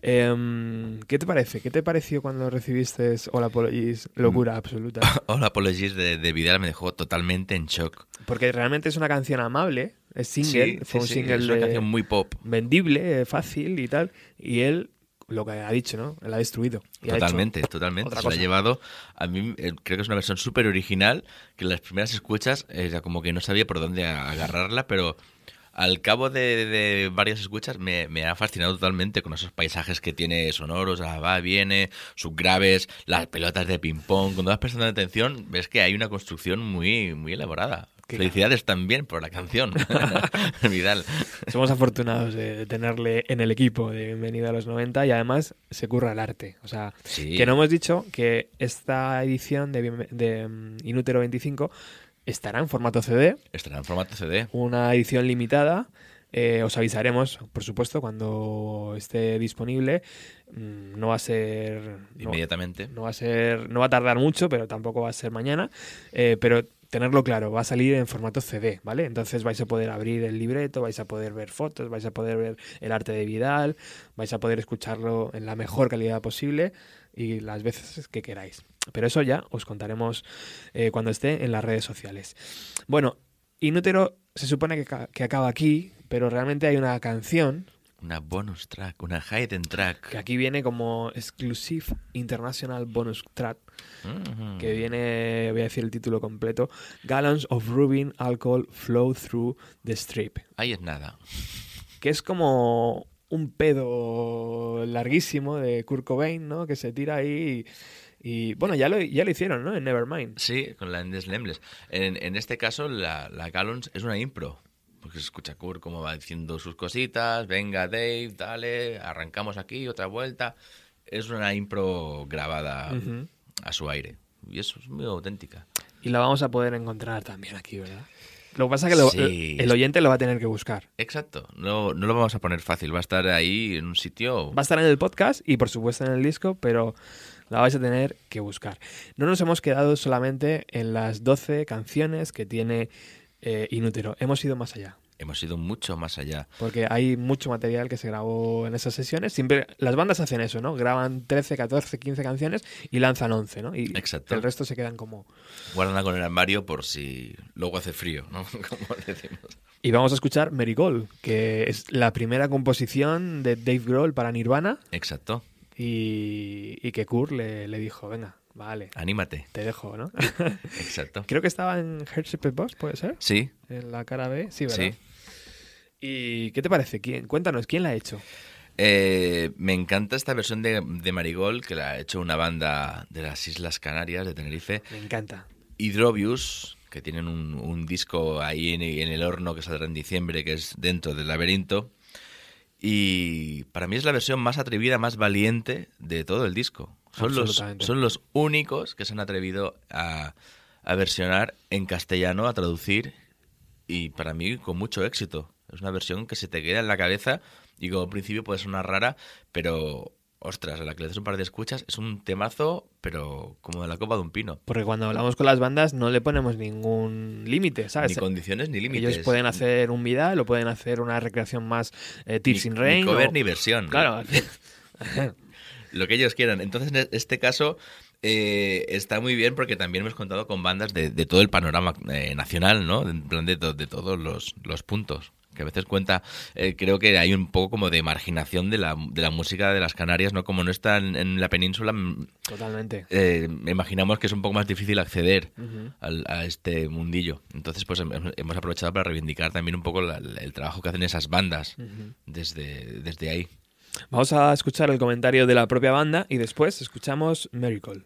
Em, ¿Qué te parece? ¿Qué te pareció cuando recibiste All Apologies? Locura absoluta. All Apologies de, de Vidal me dejó totalmente en shock. Porque realmente es una canción amable, es single, Sí, fue sí, un sí, single es una de- canción muy pop. vendible, eh, fácil y tal. Y él, lo que ha dicho, ¿no? Él ha destruido. Y ha Totalmente, totalmente. Se lo ha llevado. A mí eh, creo que es una versión súper original, que las primeras escuchas era como que no sabía por dónde agarrarla, pero al cabo de, de varias escuchas me, me ha fascinado totalmente con esos paisajes que tiene sonoros, ah, va, viene, sus graves, las pelotas de ping-pong. Cuando vas prestando atención, ves que hay una construcción muy, muy elaborada. Felicidades también por la canción, Vidal. Somos afortunados de tenerle en el equipo de Bienvenido a los 90 y además se curra el arte. O sea, Sí. que no hemos dicho que esta edición de, de mm, Inútero 25 estará en formato CD, Estará en formato CD. una edición limitada. Eh, os avisaremos, por supuesto, cuando esté disponible. Mm, No va a ser no- Inmediatamente. No, va a ser, no va a tardar mucho, pero tampoco va a ser mañana. Eh, pero tenerlo claro, va a salir en formato CD, ¿vale? Entonces vais a poder abrir el libreto, vais a poder ver fotos, vais a poder ver el arte de Vidal, vais a poder escucharlo en la mejor calidad posible y las veces que queráis. Pero eso ya os contaremos eh, cuando esté en las redes sociales. Bueno, Inútero se supone que, que acaba aquí, pero realmente hay una canción Una bonus track, una hidden track. que aquí viene como Exclusive International Bonus Track, Mhm. que viene, voy a decir el título completo, Gallons of Rubbing Alcohol Flow Through the Strip, Ahí es nada. que es como un pedo larguísimo de Kurt Cobain, ¿no? Que se tira ahí y, y, bueno, ya lo, ya lo hicieron, ¿no? En Nevermind. Sí, con la Endless. En, en este caso, la, la Gallons es una impro. Porque se escucha Kurt cómo va diciendo sus cositas. Venga, Dave, dale, arrancamos aquí, otra vuelta. Es una impro grabada a su aire. Y eso es muy auténtica. Y la vamos a poder encontrar también aquí, ¿verdad? Lo que pasa es que lo- Sí. el oyente lo va a tener que buscar. Exacto. No, no lo vamos a poner fácil. Va a estar ahí en un sitio. Va a estar en el podcast y por supuesto en el disco, pero la vais a tener que buscar. No nos hemos quedado solamente en las 12 canciones que tiene eh, Inútero. Hemos ido más allá. Hemos ido mucho más allá. Porque hay mucho material que se grabó en esas sesiones. Siempre las bandas hacen eso, ¿no? Graban 13, 14, 15 canciones y lanzan 11, ¿no? Y Exacto. el resto se quedan como... Guardan con el armario por si luego hace frío, ¿no? Como decimos. Y vamos a escuchar Marigold, que es la primera composición de Dave Grohl para Nirvana Exacto. y, y que Kurt le, le dijo, venga, vale, Anímate. te dejo, ¿no? Exacto. Creo que estaba en Headship Boss, ¿puede ser? Sí. En la cara B, sí, ¿verdad? Sí. ¿Y qué te parece? ¿Quién? Cuéntanos, ¿quién la ha hecho? Eh, me encanta esta versión de, de Marigold que la ha hecho una banda de las Islas Canarias, de Tenerife. Me encanta. Hydrobius, que tienen un, un disco ahí en, en el horno que saldrá en diciembre, que es dentro del laberinto. Y para mí es la versión más atrevida, más valiente de todo el disco. Son los, son los únicos que se han atrevido a, a versionar en castellano, a traducir, y para mí con mucho éxito. Es una versión que se te queda en la cabeza y como principio puede sonar rara, pero ostras, a la que le das un par de escuchas es un temazo, pero como de la copa de un pino. Porque cuando hablamos con las bandas no le ponemos ningún límite, ¿sabes? Ni condiciones ni límites. Ellos pueden hacer un Vidal o pueden hacer una recreación más eh, Tears Ni- in Rain. Ni cover o- ni versión. Claro. Lo que ellos quieran. Entonces, en este caso, eh, está muy bien porque también hemos contado con bandas de, de todo el panorama eh, nacional, ¿no? En plan de, to- de todos los, los puntos. Que a veces cuenta, eh, creo que hay un poco como de marginación de la, de la música de las Canarias, ¿no? Como no está en, en la península, mm, Totalmente. eh, imaginamos que es un poco más difícil acceder al- a este mundillo. Entonces, pues hem- hemos aprovechado para reivindicar también un poco la- el trabajo que hacen esas bandas desde, desde ahí. Vamos a escuchar el comentario de la propia banda y después escuchamos Miracle.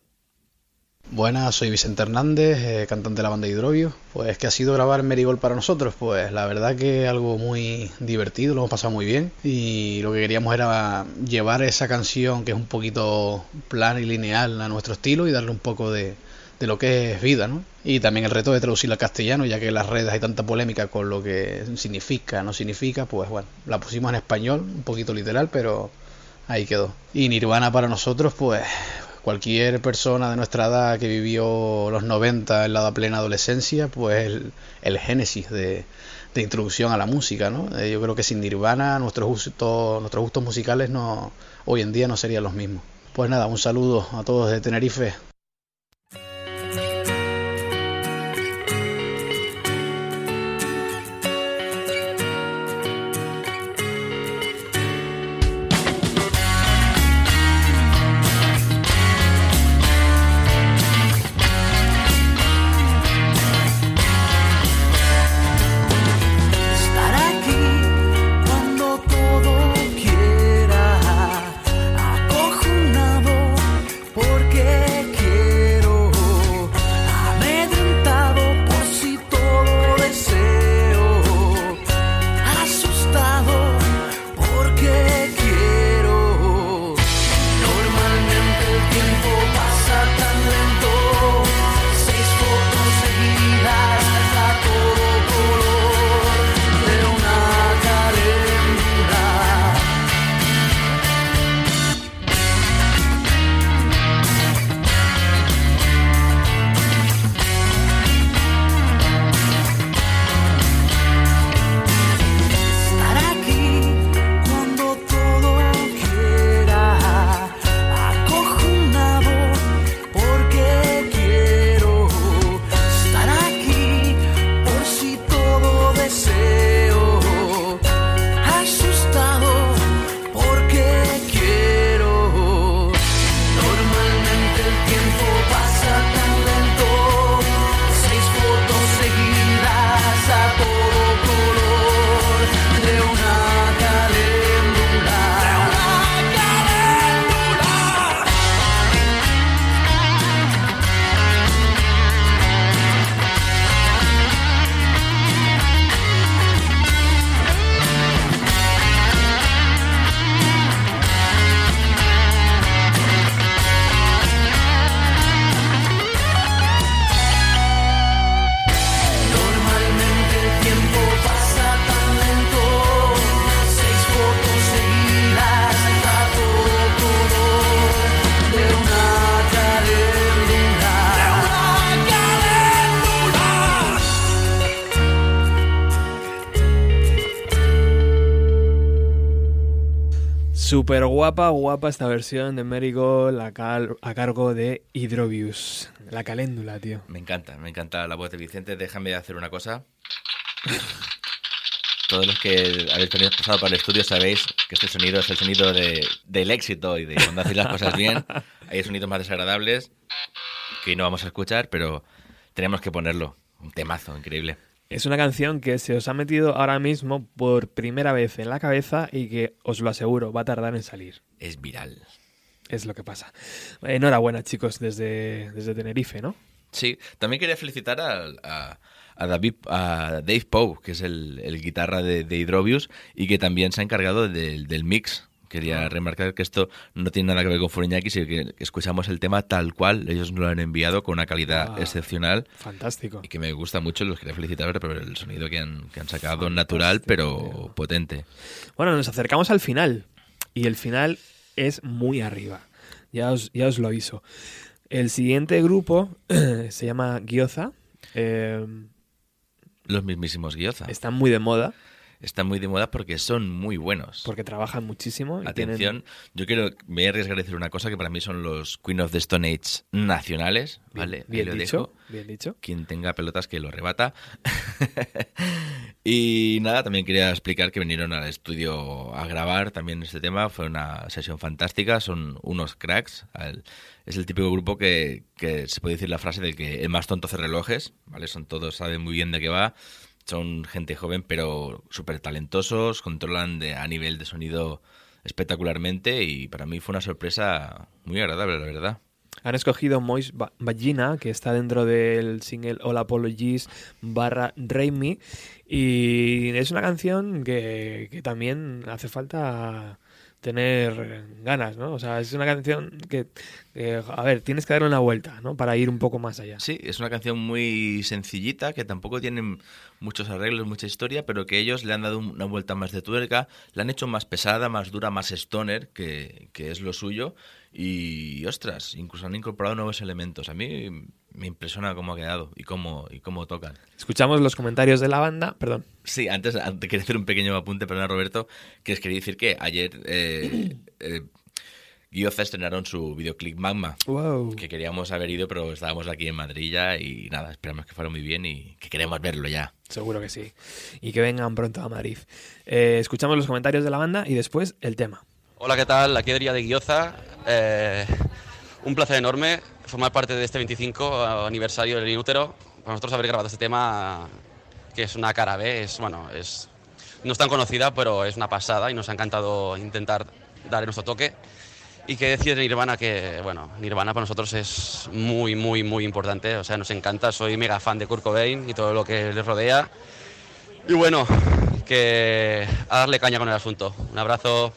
Buenas, soy Vicente Hernández, eh, cantante de la banda Hidrovio. Pues, ¿qué ha sido grabar Merigol para nosotros? Pues la verdad que algo muy divertido, lo hemos pasado muy bien. Y lo que queríamos era llevar esa canción que es un poquito plana y lineal a nuestro estilo y darle un poco de, de lo que es vida, ¿no? Y también el reto de traducirla al castellano, ya que en las redes hay tanta polémica con lo que significa, no significa, pues bueno, la pusimos en español, un poquito literal, pero ahí quedó. Y Nirvana para nosotros, pues cualquier persona de nuestra edad que vivió los 90 en la plena adolescencia, pues el, génesis de, de introducción a la música, ¿no? Eh, yo creo que sin Nirvana nuestros gustos, nuestros gustos musicales no, hoy en día no serían los mismos. Pues nada, un saludo a todos de Tenerife. Guapa, guapa esta versión de Marigold a, cargo de Hydrobius. La caléndula, tío. Me encanta, me encanta la voz de Vicente. Déjame hacer una cosa. Todos los que habéis pasado por el estudio sabéis que este sonido es el sonido de, del éxito y de cuando hacéis las cosas bien. Hay sonidos más desagradables que no vamos a escuchar, pero tenemos que ponerlo. Un temazo increíble. Es una canción que se os ha metido ahora mismo por primera vez en la cabeza y que, os lo aseguro, va a tardar en salir. Es viral. Es lo que pasa. Enhorabuena, chicos, desde, desde Tenerife, ¿no? Sí, también quería felicitar a, a- a David, a Dave Poe, que es el, el guitarra de, de Hydrobius y que también se ha encargado del- del mix. Quería remarcar que esto no tiene nada que ver con Furiñaki, sino que escuchamos el tema tal cual. Ellos nos lo han enviado con una calidad Ah, excepcional. Fantástico. Y que me gusta mucho. Los quería felicitar por el sonido que han, que han sacado, natural, pero potente. Bueno, nos acercamos al final. Y el final es muy arriba. Ya os, ya os lo aviso. El siguiente grupo se llama Gyoza. Eh, Los mismísimos Gyoza. están muy de moda. Están muy de moda porque son muy buenos. Porque trabajan muchísimo. y Atención, tienen- yo quiero, me voy a arriesgar a decir una cosa que para mí son los Queen of the Stone Age nacionales, ¿vale? Ahí bien lo dicho, dejo. bien dicho. Quien tenga pelotas que lo rebata. y nada, también quería explicar que vinieron al estudio a grabar también este tema. Fue una sesión fantástica, son unos cracks. Es el típico grupo que, que se puede decir la frase de que el más tonto hace relojes, ¿vale? Son todos, saben muy bien de qué va. Son gente joven, pero súper talentosos, controlan de, a nivel de sonido espectacularmente y para mí fue una sorpresa muy agradable, la verdad. Han escogido Mois Ba- Vagina, que está dentro del single All Apologies barra Raimi. Y es una canción que también hace falta tener ganas, ¿no? O sea, es una canción que, a ver, tienes que darle una vuelta, ¿no? Para ir un poco más allá. Sí, es una canción muy sencillita, que tampoco tiene muchos arreglos, mucha historia, pero que ellos le han dado una vuelta más de tuerca, la han hecho más pesada, más dura, más stoner, que, que es lo suyo, Y ostras, incluso han incorporado nuevos elementos. A mí me impresiona cómo ha quedado y cómo, y cómo tocan. Escuchamos los comentarios de la banda, perdón. Sí, antes, antes quería hacer un pequeño apunte, perdona Roberto, que les quería decir que ayer eh, eh, Gioza estrenaron su videoclip Magma, Wow. que queríamos haber ido, pero estábamos aquí en Madrid ya y nada, esperamos que fuera muy bien y que queremos verlo ya. Seguro que sí. Y que vengan pronto a Madrid. Eh, escuchamos los comentarios de la banda y después el tema. Hola, ¿qué tal? Aquí Adrià de Guioza. Eh, un placer enorme formar parte de este 25 aniversario del Inútero. Para nosotros haber grabado este tema, que es una cara B, es, bueno, es, no es tan conocida, pero es una pasada y nos ha encantado intentar darle nuestro toque. Y que decir de Nirvana que, bueno, Nirvana para nosotros es muy, muy, muy importante. O sea, nos encanta, soy mega fan de Kurt Cobain y todo lo que les rodea. Y bueno, que a darle caña con el asunto. Un abrazo.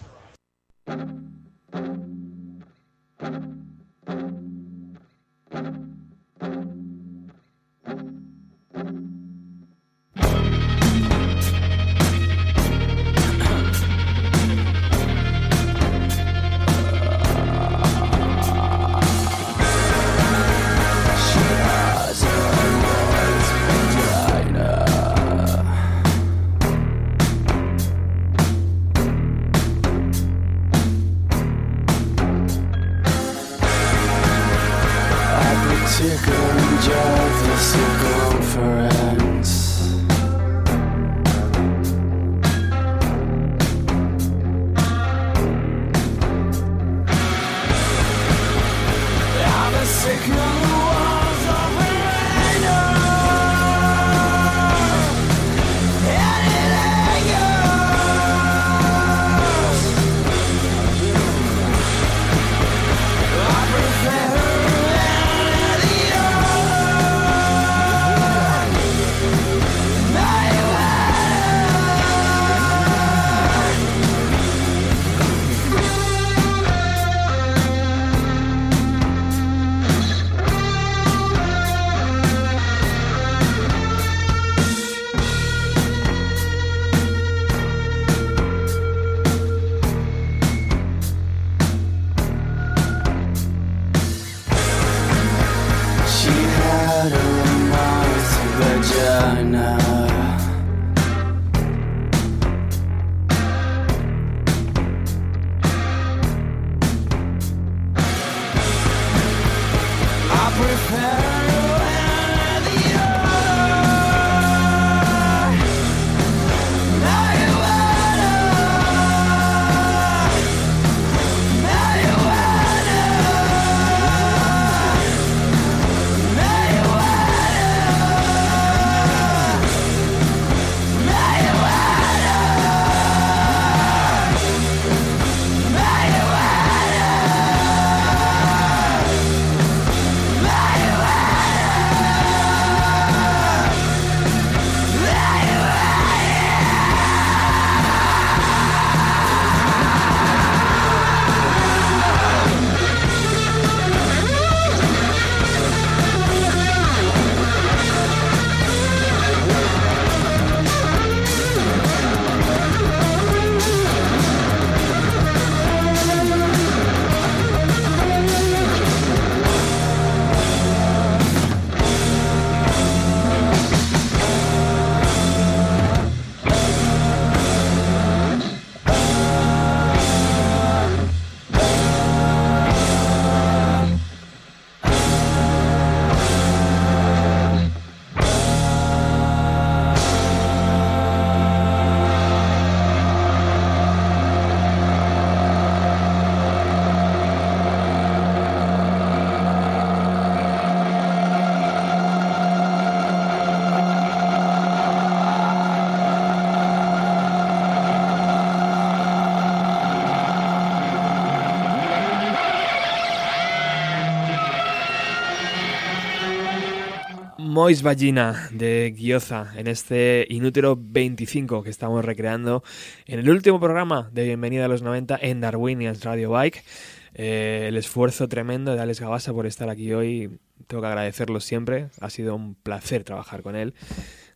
Mois Vagina de Gioza en este Inútero 25 que estamos recreando en el último programa de Bienvenida a los 90 en Darwinians Radio Bike. Eh, el esfuerzo tremendo de Alex Gabasa por estar aquí hoy, tengo que agradecerlo siempre. Ha sido un placer trabajar con él.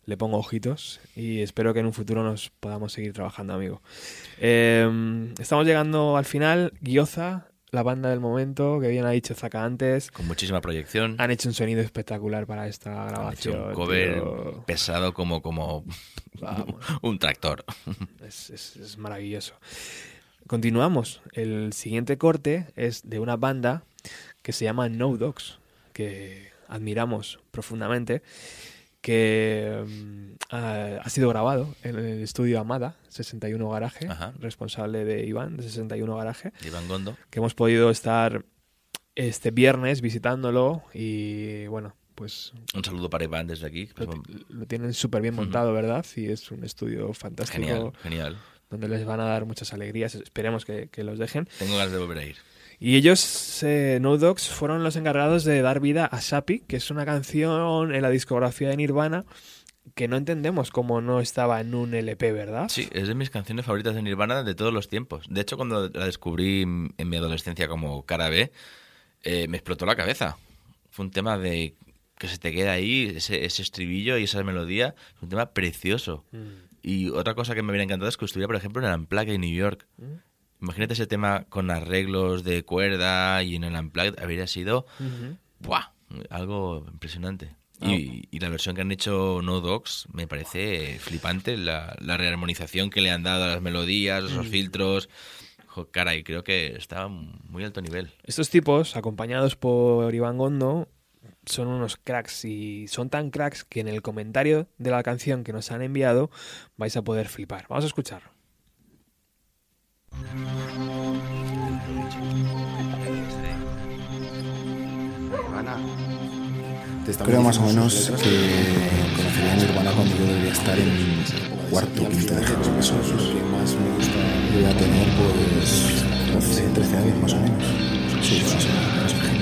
Le pongo ojitos y espero que en un futuro nos podamos seguir trabajando, amigo. Eh, estamos llegando al final. Gioza, la banda del momento, que bien ha dicho Zaka antes. Con muchísima proyección. Han hecho un sonido espectacular para esta Han hecho grabación. un cover tío. pesado como, como un tractor. Es, es- es maravilloso. Continuamos. El siguiente corte es de una banda que se llama No Dogs, que admiramos profundamente, que mm, ha, ha sido grabado en el estudio Amada, 61 Garaje, Ajá. responsable de Iván, de 61 Garaje, Iván Gondo. que hemos podido estar este viernes visitándolo y bueno, pues Un saludo para Iván desde aquí. lo, lo tienen súper bien montado, ¿verdad? Y es un estudio fantástico. Genial, genial. Donde les van a dar muchas alegrías. Esperemos que, que los dejen. Tengo ganas de volver a ir. Y ellos, eh, No Dogs, fueron los encargados de dar vida a Sapi, que es una canción en la discografía de Nirvana que no entendemos cómo no estaba en un LP, ¿verdad? Sí, es de mis canciones favoritas de Nirvana de todos los tiempos. De hecho, cuando la descubrí en mi adolescencia como cara B, eh, me explotó la cabeza. Fue un tema de que se te queda ahí, ese, ese estribillo y esa melodía. Es un tema precioso. Y otra cosa que me hubiera encantado es que estuviera, por ejemplo, en el Unplugged en New York. Imagínate ese tema con arreglos de cuerda y en el Unplugged habría sido. ¡buah! algo impresionante. Ah. Y, y la versión que han hecho No Dogs me parece flipante, la, la rearmonización que le han dado a las melodías, esos Mm. filtros. Jo, caray, creo que está muy alto nivel. Estos tipos, acompañados por Iván Gondo, son unos cracks y son tan cracks que en el comentario de la canción que nos han enviado vais a poder flipar. Vamos a escuchar. Creo más o menos que conocería a Nirvana cuando yo debería estar en cuarto, quinto de gusta. Yo voy a tener pues 12, 13 años más o menos. Sí.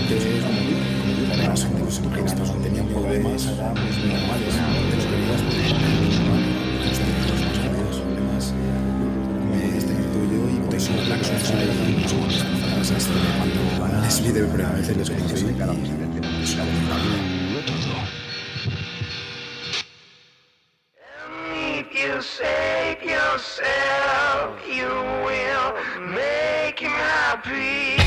Gente como problemas pues, normales. Primera vez les conocí y you save yourself, you will make happy.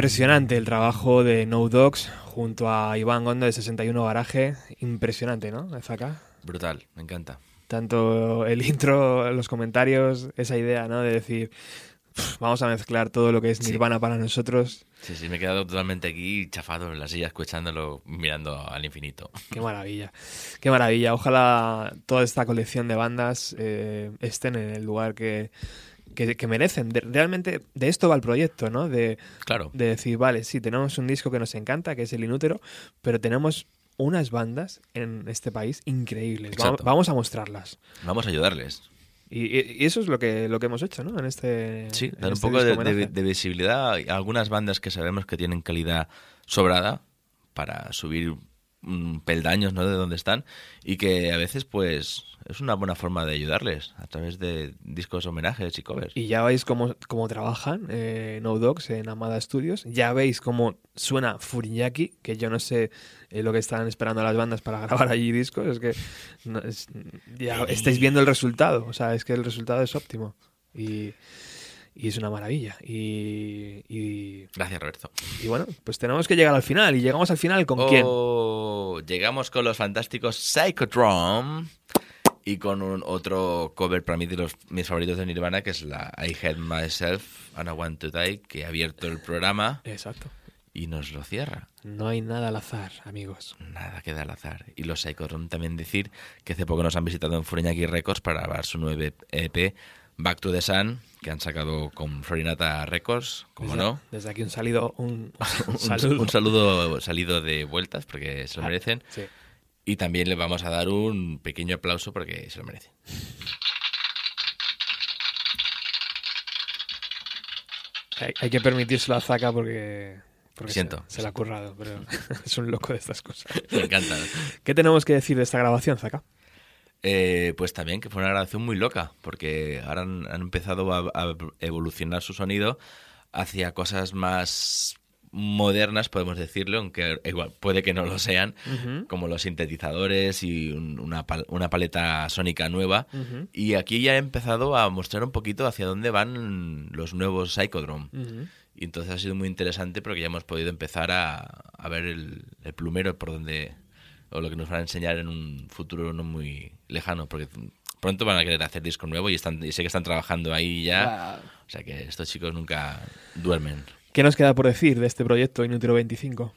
Impresionante el trabajo de No Dogs junto a Iván Gondo de 61 Garaje. Impresionante, ¿no? Zaka. Brutal, me encanta. Tanto el intro, los comentarios, esa idea, ¿no? De decir, "Pff, vamos a mezclar todo lo que es Nirvana para nosotros. Sí, sí, me he quedado totalmente aquí chafado en la silla escuchándolo, mirando al infinito. Qué maravilla, qué maravilla. Ojalá toda esta colección de bandas eh, estén en el lugar que, que, que merecen. De- realmente de esto va el proyecto, ¿no? De, Claro. de decir, vale, sí, tenemos un disco que nos encanta, que es El Inútero, pero tenemos unas bandas en este país increíbles. Vamos, a mostrarlas. Vamos a ayudarles. Y, y- eso es lo que, lo que hemos hecho, ¿no? En este. Sí, en dar un este poco de, visibilidad a algunas bandas que sabemos que tienen calidad sobrada para subir peldaños ¿no? de donde están y que a veces pues es una buena forma de ayudarles a través de discos homenajes y covers. Y ya veis cómo, cómo trabajan eh, No Dogs en Amada Studios. Ya veis cómo suena Furiñaki, que yo no sé eh, lo que están esperando las bandas para grabar allí discos. Es que no, es- ya estáis viendo el resultado. O sea, es que el resultado es óptimo. Y, y es una maravilla. Y, y, Gracias, Roberto. y bueno, pues tenemos que llegar al final. ¿Y llegamos al final con quién? Oh, Llegamos con los fantásticos Psychodrome y con un otro cover para mí de los mis favoritos de Nirvana, que es la I Hate Myself and I Want to Die, que ha abierto el programa Exacto. y nos lo cierra. No hay nada al azar, amigos. Nada queda al azar. Y los Psychodrome también decir que hace poco nos han visitado en Fureñaki Records para grabar su nuevo EP Back to the Sun, que han sacado con Florinata Records, como Desde- no. Desde aquí un salido, un, un un, saludo. un saludo salido de vueltas porque se lo Ah, merecen. sí. Y también le vamos a dar un pequeño aplauso porque se lo merecen. Hay, hay que permitírselo a Zaka porque, porque Siento. Se, se la ha currado, pero es un loco de estas cosas. Me encanta. ¿Qué tenemos que decir de esta grabación, Zaka? Eh, pues también que fue una grabación muy loca, porque ahora han, han empezado a, a evolucionar su sonido hacia cosas más modernas, podemos decirlo, aunque igual puede que no lo sean, como los sintetizadores y un- una, pal- una paleta sónica nueva. Y aquí ya he empezado a mostrar un poquito hacia dónde van los nuevos Psychodrome. Y entonces ha sido muy interesante porque ya hemos podido empezar a, a ver el, el plumero por donde o lo que nos van a enseñar en un futuro no muy lejano, porque pronto van a querer hacer disco nuevo y, están, y sé que están trabajando ahí ya. O sea que estos chicos nunca duermen. ¿Qué nos queda por decir de este proyecto Inútero 25?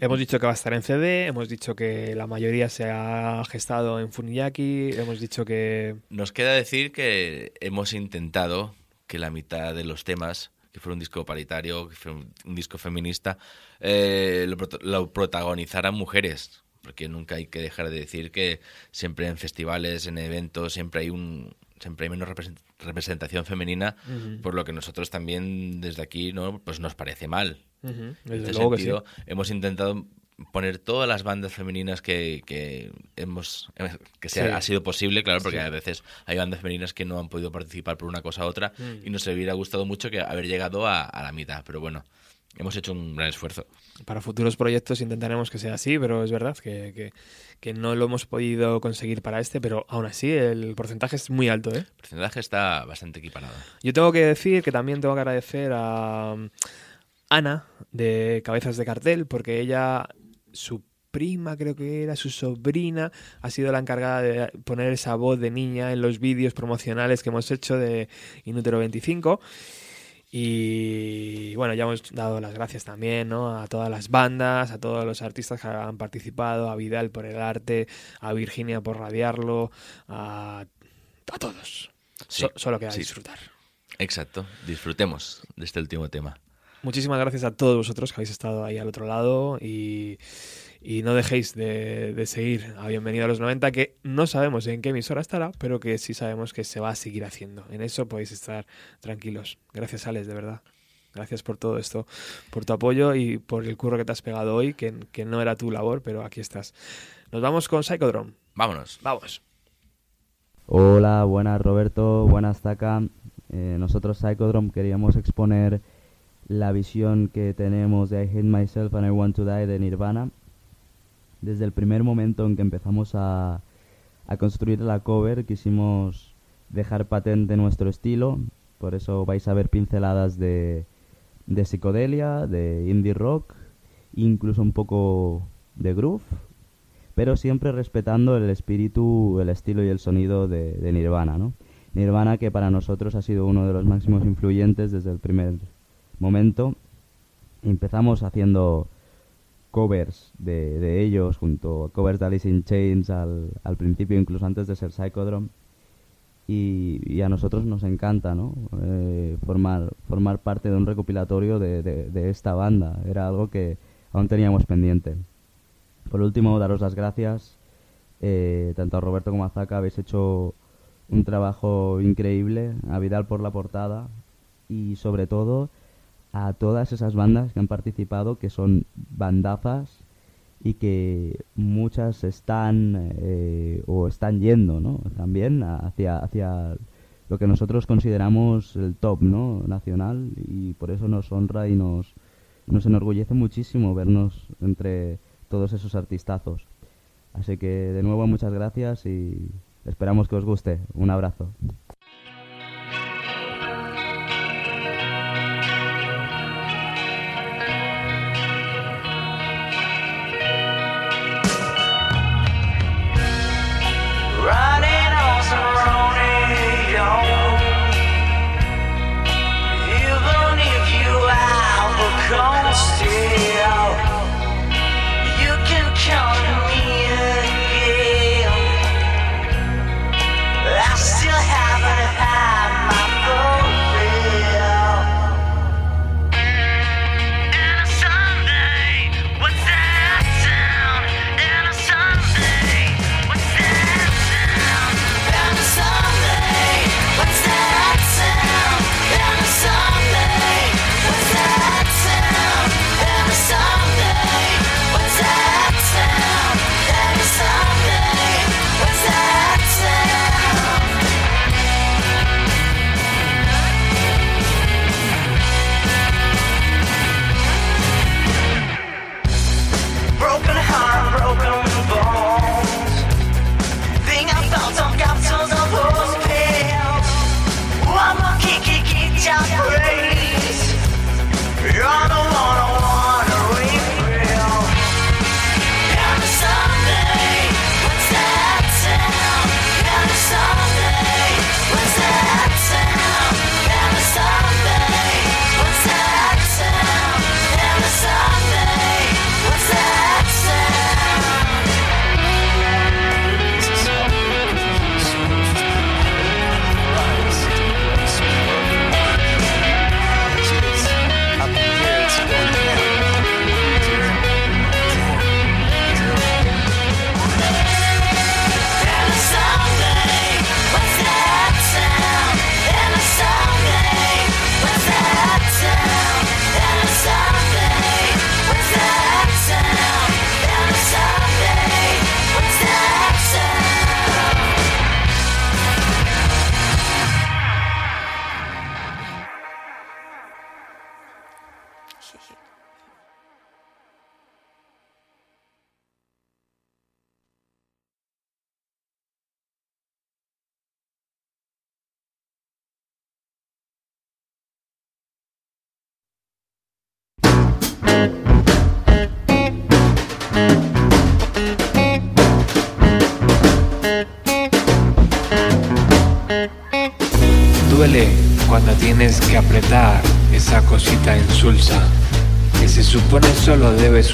Hemos dicho que va a estar en CD, hemos dicho que la mayoría se ha gestado en Funiyaki, hemos dicho que... Nos queda decir que hemos intentado que la mitad de los temas, que fuera un disco paritario, que fuera un, disco feminista, eh, lo protagonizaran mujeres. Porque nunca hay que dejar de decir que siempre en festivales, en eventos, siempre hay un siempre hay menos represent- representación femenina, por lo que nosotros también desde aquí no pues nos parece mal. En este sentido, sí. hemos intentado poner todas las bandas femeninas que, que hemos que sea, Sí. ha sido posible, claro, porque Sí. a veces hay bandas femeninas que no han podido participar por una cosa u otra Mm. y nos hubiera gustado mucho que haber llegado a, a la mitad, pero bueno, hemos hecho un gran esfuerzo. Para futuros proyectos intentaremos que sea así, pero es verdad que, que- que no lo hemos podido conseguir para este, pero aún así el porcentaje es muy alto, ¿eh? El porcentaje está bastante equiparado. Yo tengo que decir que también tengo que agradecer a um, Ana de Cabezas de Cartel, porque ella, su prima creo que era, su sobrina, ha sido la encargada de poner esa voz de niña en los vídeos promocionales que hemos hecho de Inútero 25. Y bueno, ya hemos dado las gracias también ¿no? a todas las bandas, a todos los artistas que han participado, a Vidal por el arte, a Virginia por radiarlo, a, a todos. Sí, So- solo queda sí. disfrutar. Exacto, disfrutemos de este último tema. Muchísimas gracias a todos vosotros que habéis estado ahí al otro lado y, y no dejéis de, de seguir a Bienvenido a los 90, que no sabemos en qué emisora estará, pero que sí sabemos que se va a seguir haciendo. En eso podéis estar tranquilos. Gracias, Alex, de verdad. Gracias por todo esto, por tu apoyo y por el curro que te has pegado hoy, que, que no era tu labor, pero aquí estás. Nos vamos con Psychodrome. Vámonos. Vamos. Hola, buenas Roberto, buenas Zaka. Eh, nosotros Psychodrome queríamos exponer la visión que tenemos de I Hate Myself and I Want to Die de Nirvana. Desde el primer momento en que empezamos a, a construir la cover quisimos dejar patente nuestro estilo, por eso vais a ver pinceladas de, de psicodelia, de indie rock, incluso un poco de groove, pero siempre respetando el espíritu, el estilo y el sonido de, de Nirvana, ¿no? Nirvana que para nosotros ha sido uno de los máximos influyentes desde el primer momento. Empezamos haciendo covers de, de ellos, junto a covers de Alice in Chains al, al principio, incluso antes de ser Psychodrome. Y, a nosotros nos encanta ¿no? Eh, formar, formar parte de un recopilatorio de, de- esta banda. Era algo que aún teníamos pendiente. Por último, daros las gracias. eh, tanto a Roberto como a Zaka habéis hecho un trabajo increíble. A Vidal por la portada. Y sobre todo a todas esas bandas que han participado, que son bandazas y que muchas están eh, o están yendo ¿no? también hacia, hacia lo que nosotros consideramos el top ¿no? nacional y por eso nos honra y nos, nos enorgullece muchísimo vernos entre todos esos artistazos. Así que de nuevo muchas gracias y esperamos que os guste. Un abrazo.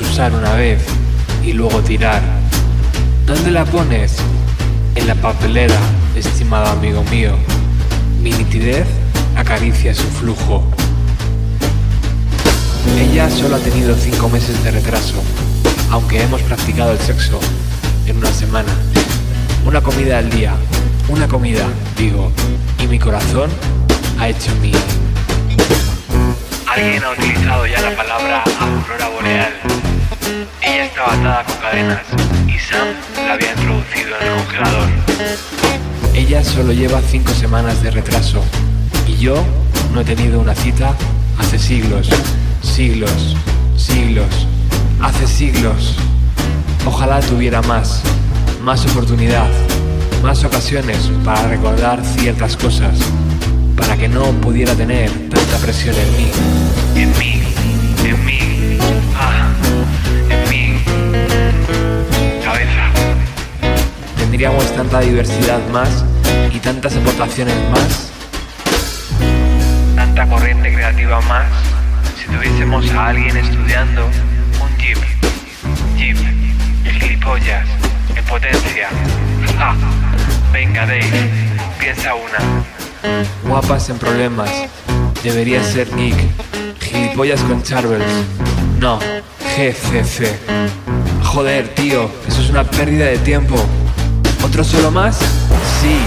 Usar una vez y luego tirar. ¿Dónde la pones? En la papelera, estimado amigo mío. Mi nitidez acaricia su flujo. Ella solo ha tenido cinco meses de retraso, aunque hemos practicado el sexo en una semana. Una comida al día, una comida, digo, y mi corazón ha hecho mi. Alguien ha utilizado ya la palabra aurora boreal. Ella estaba atada con cadenas y Sam la había introducido en el congelador. Ella solo lleva cinco semanas de retraso y yo no he tenido una cita hace siglos, siglos, siglos, hace siglos. Ojalá tuviera más, más oportunidad, más ocasiones para recordar ciertas cosas, para que no pudiera tener tanta presión en mí, en mí, en mí, ah, Tendríamos tanta diversidad más y tantas aportaciones más. Tanta corriente creativa más si tuviésemos a alguien estudiando un jeep. Jeep. Gilipollas. En potencia. Venga Dave, piensa una. Guapas en problemas. Debería ser Nick. Gilipollas con Charvels. No, GCC. Joder, tío, eso es una pérdida de tiempo. ¿Otro solo más? Sí,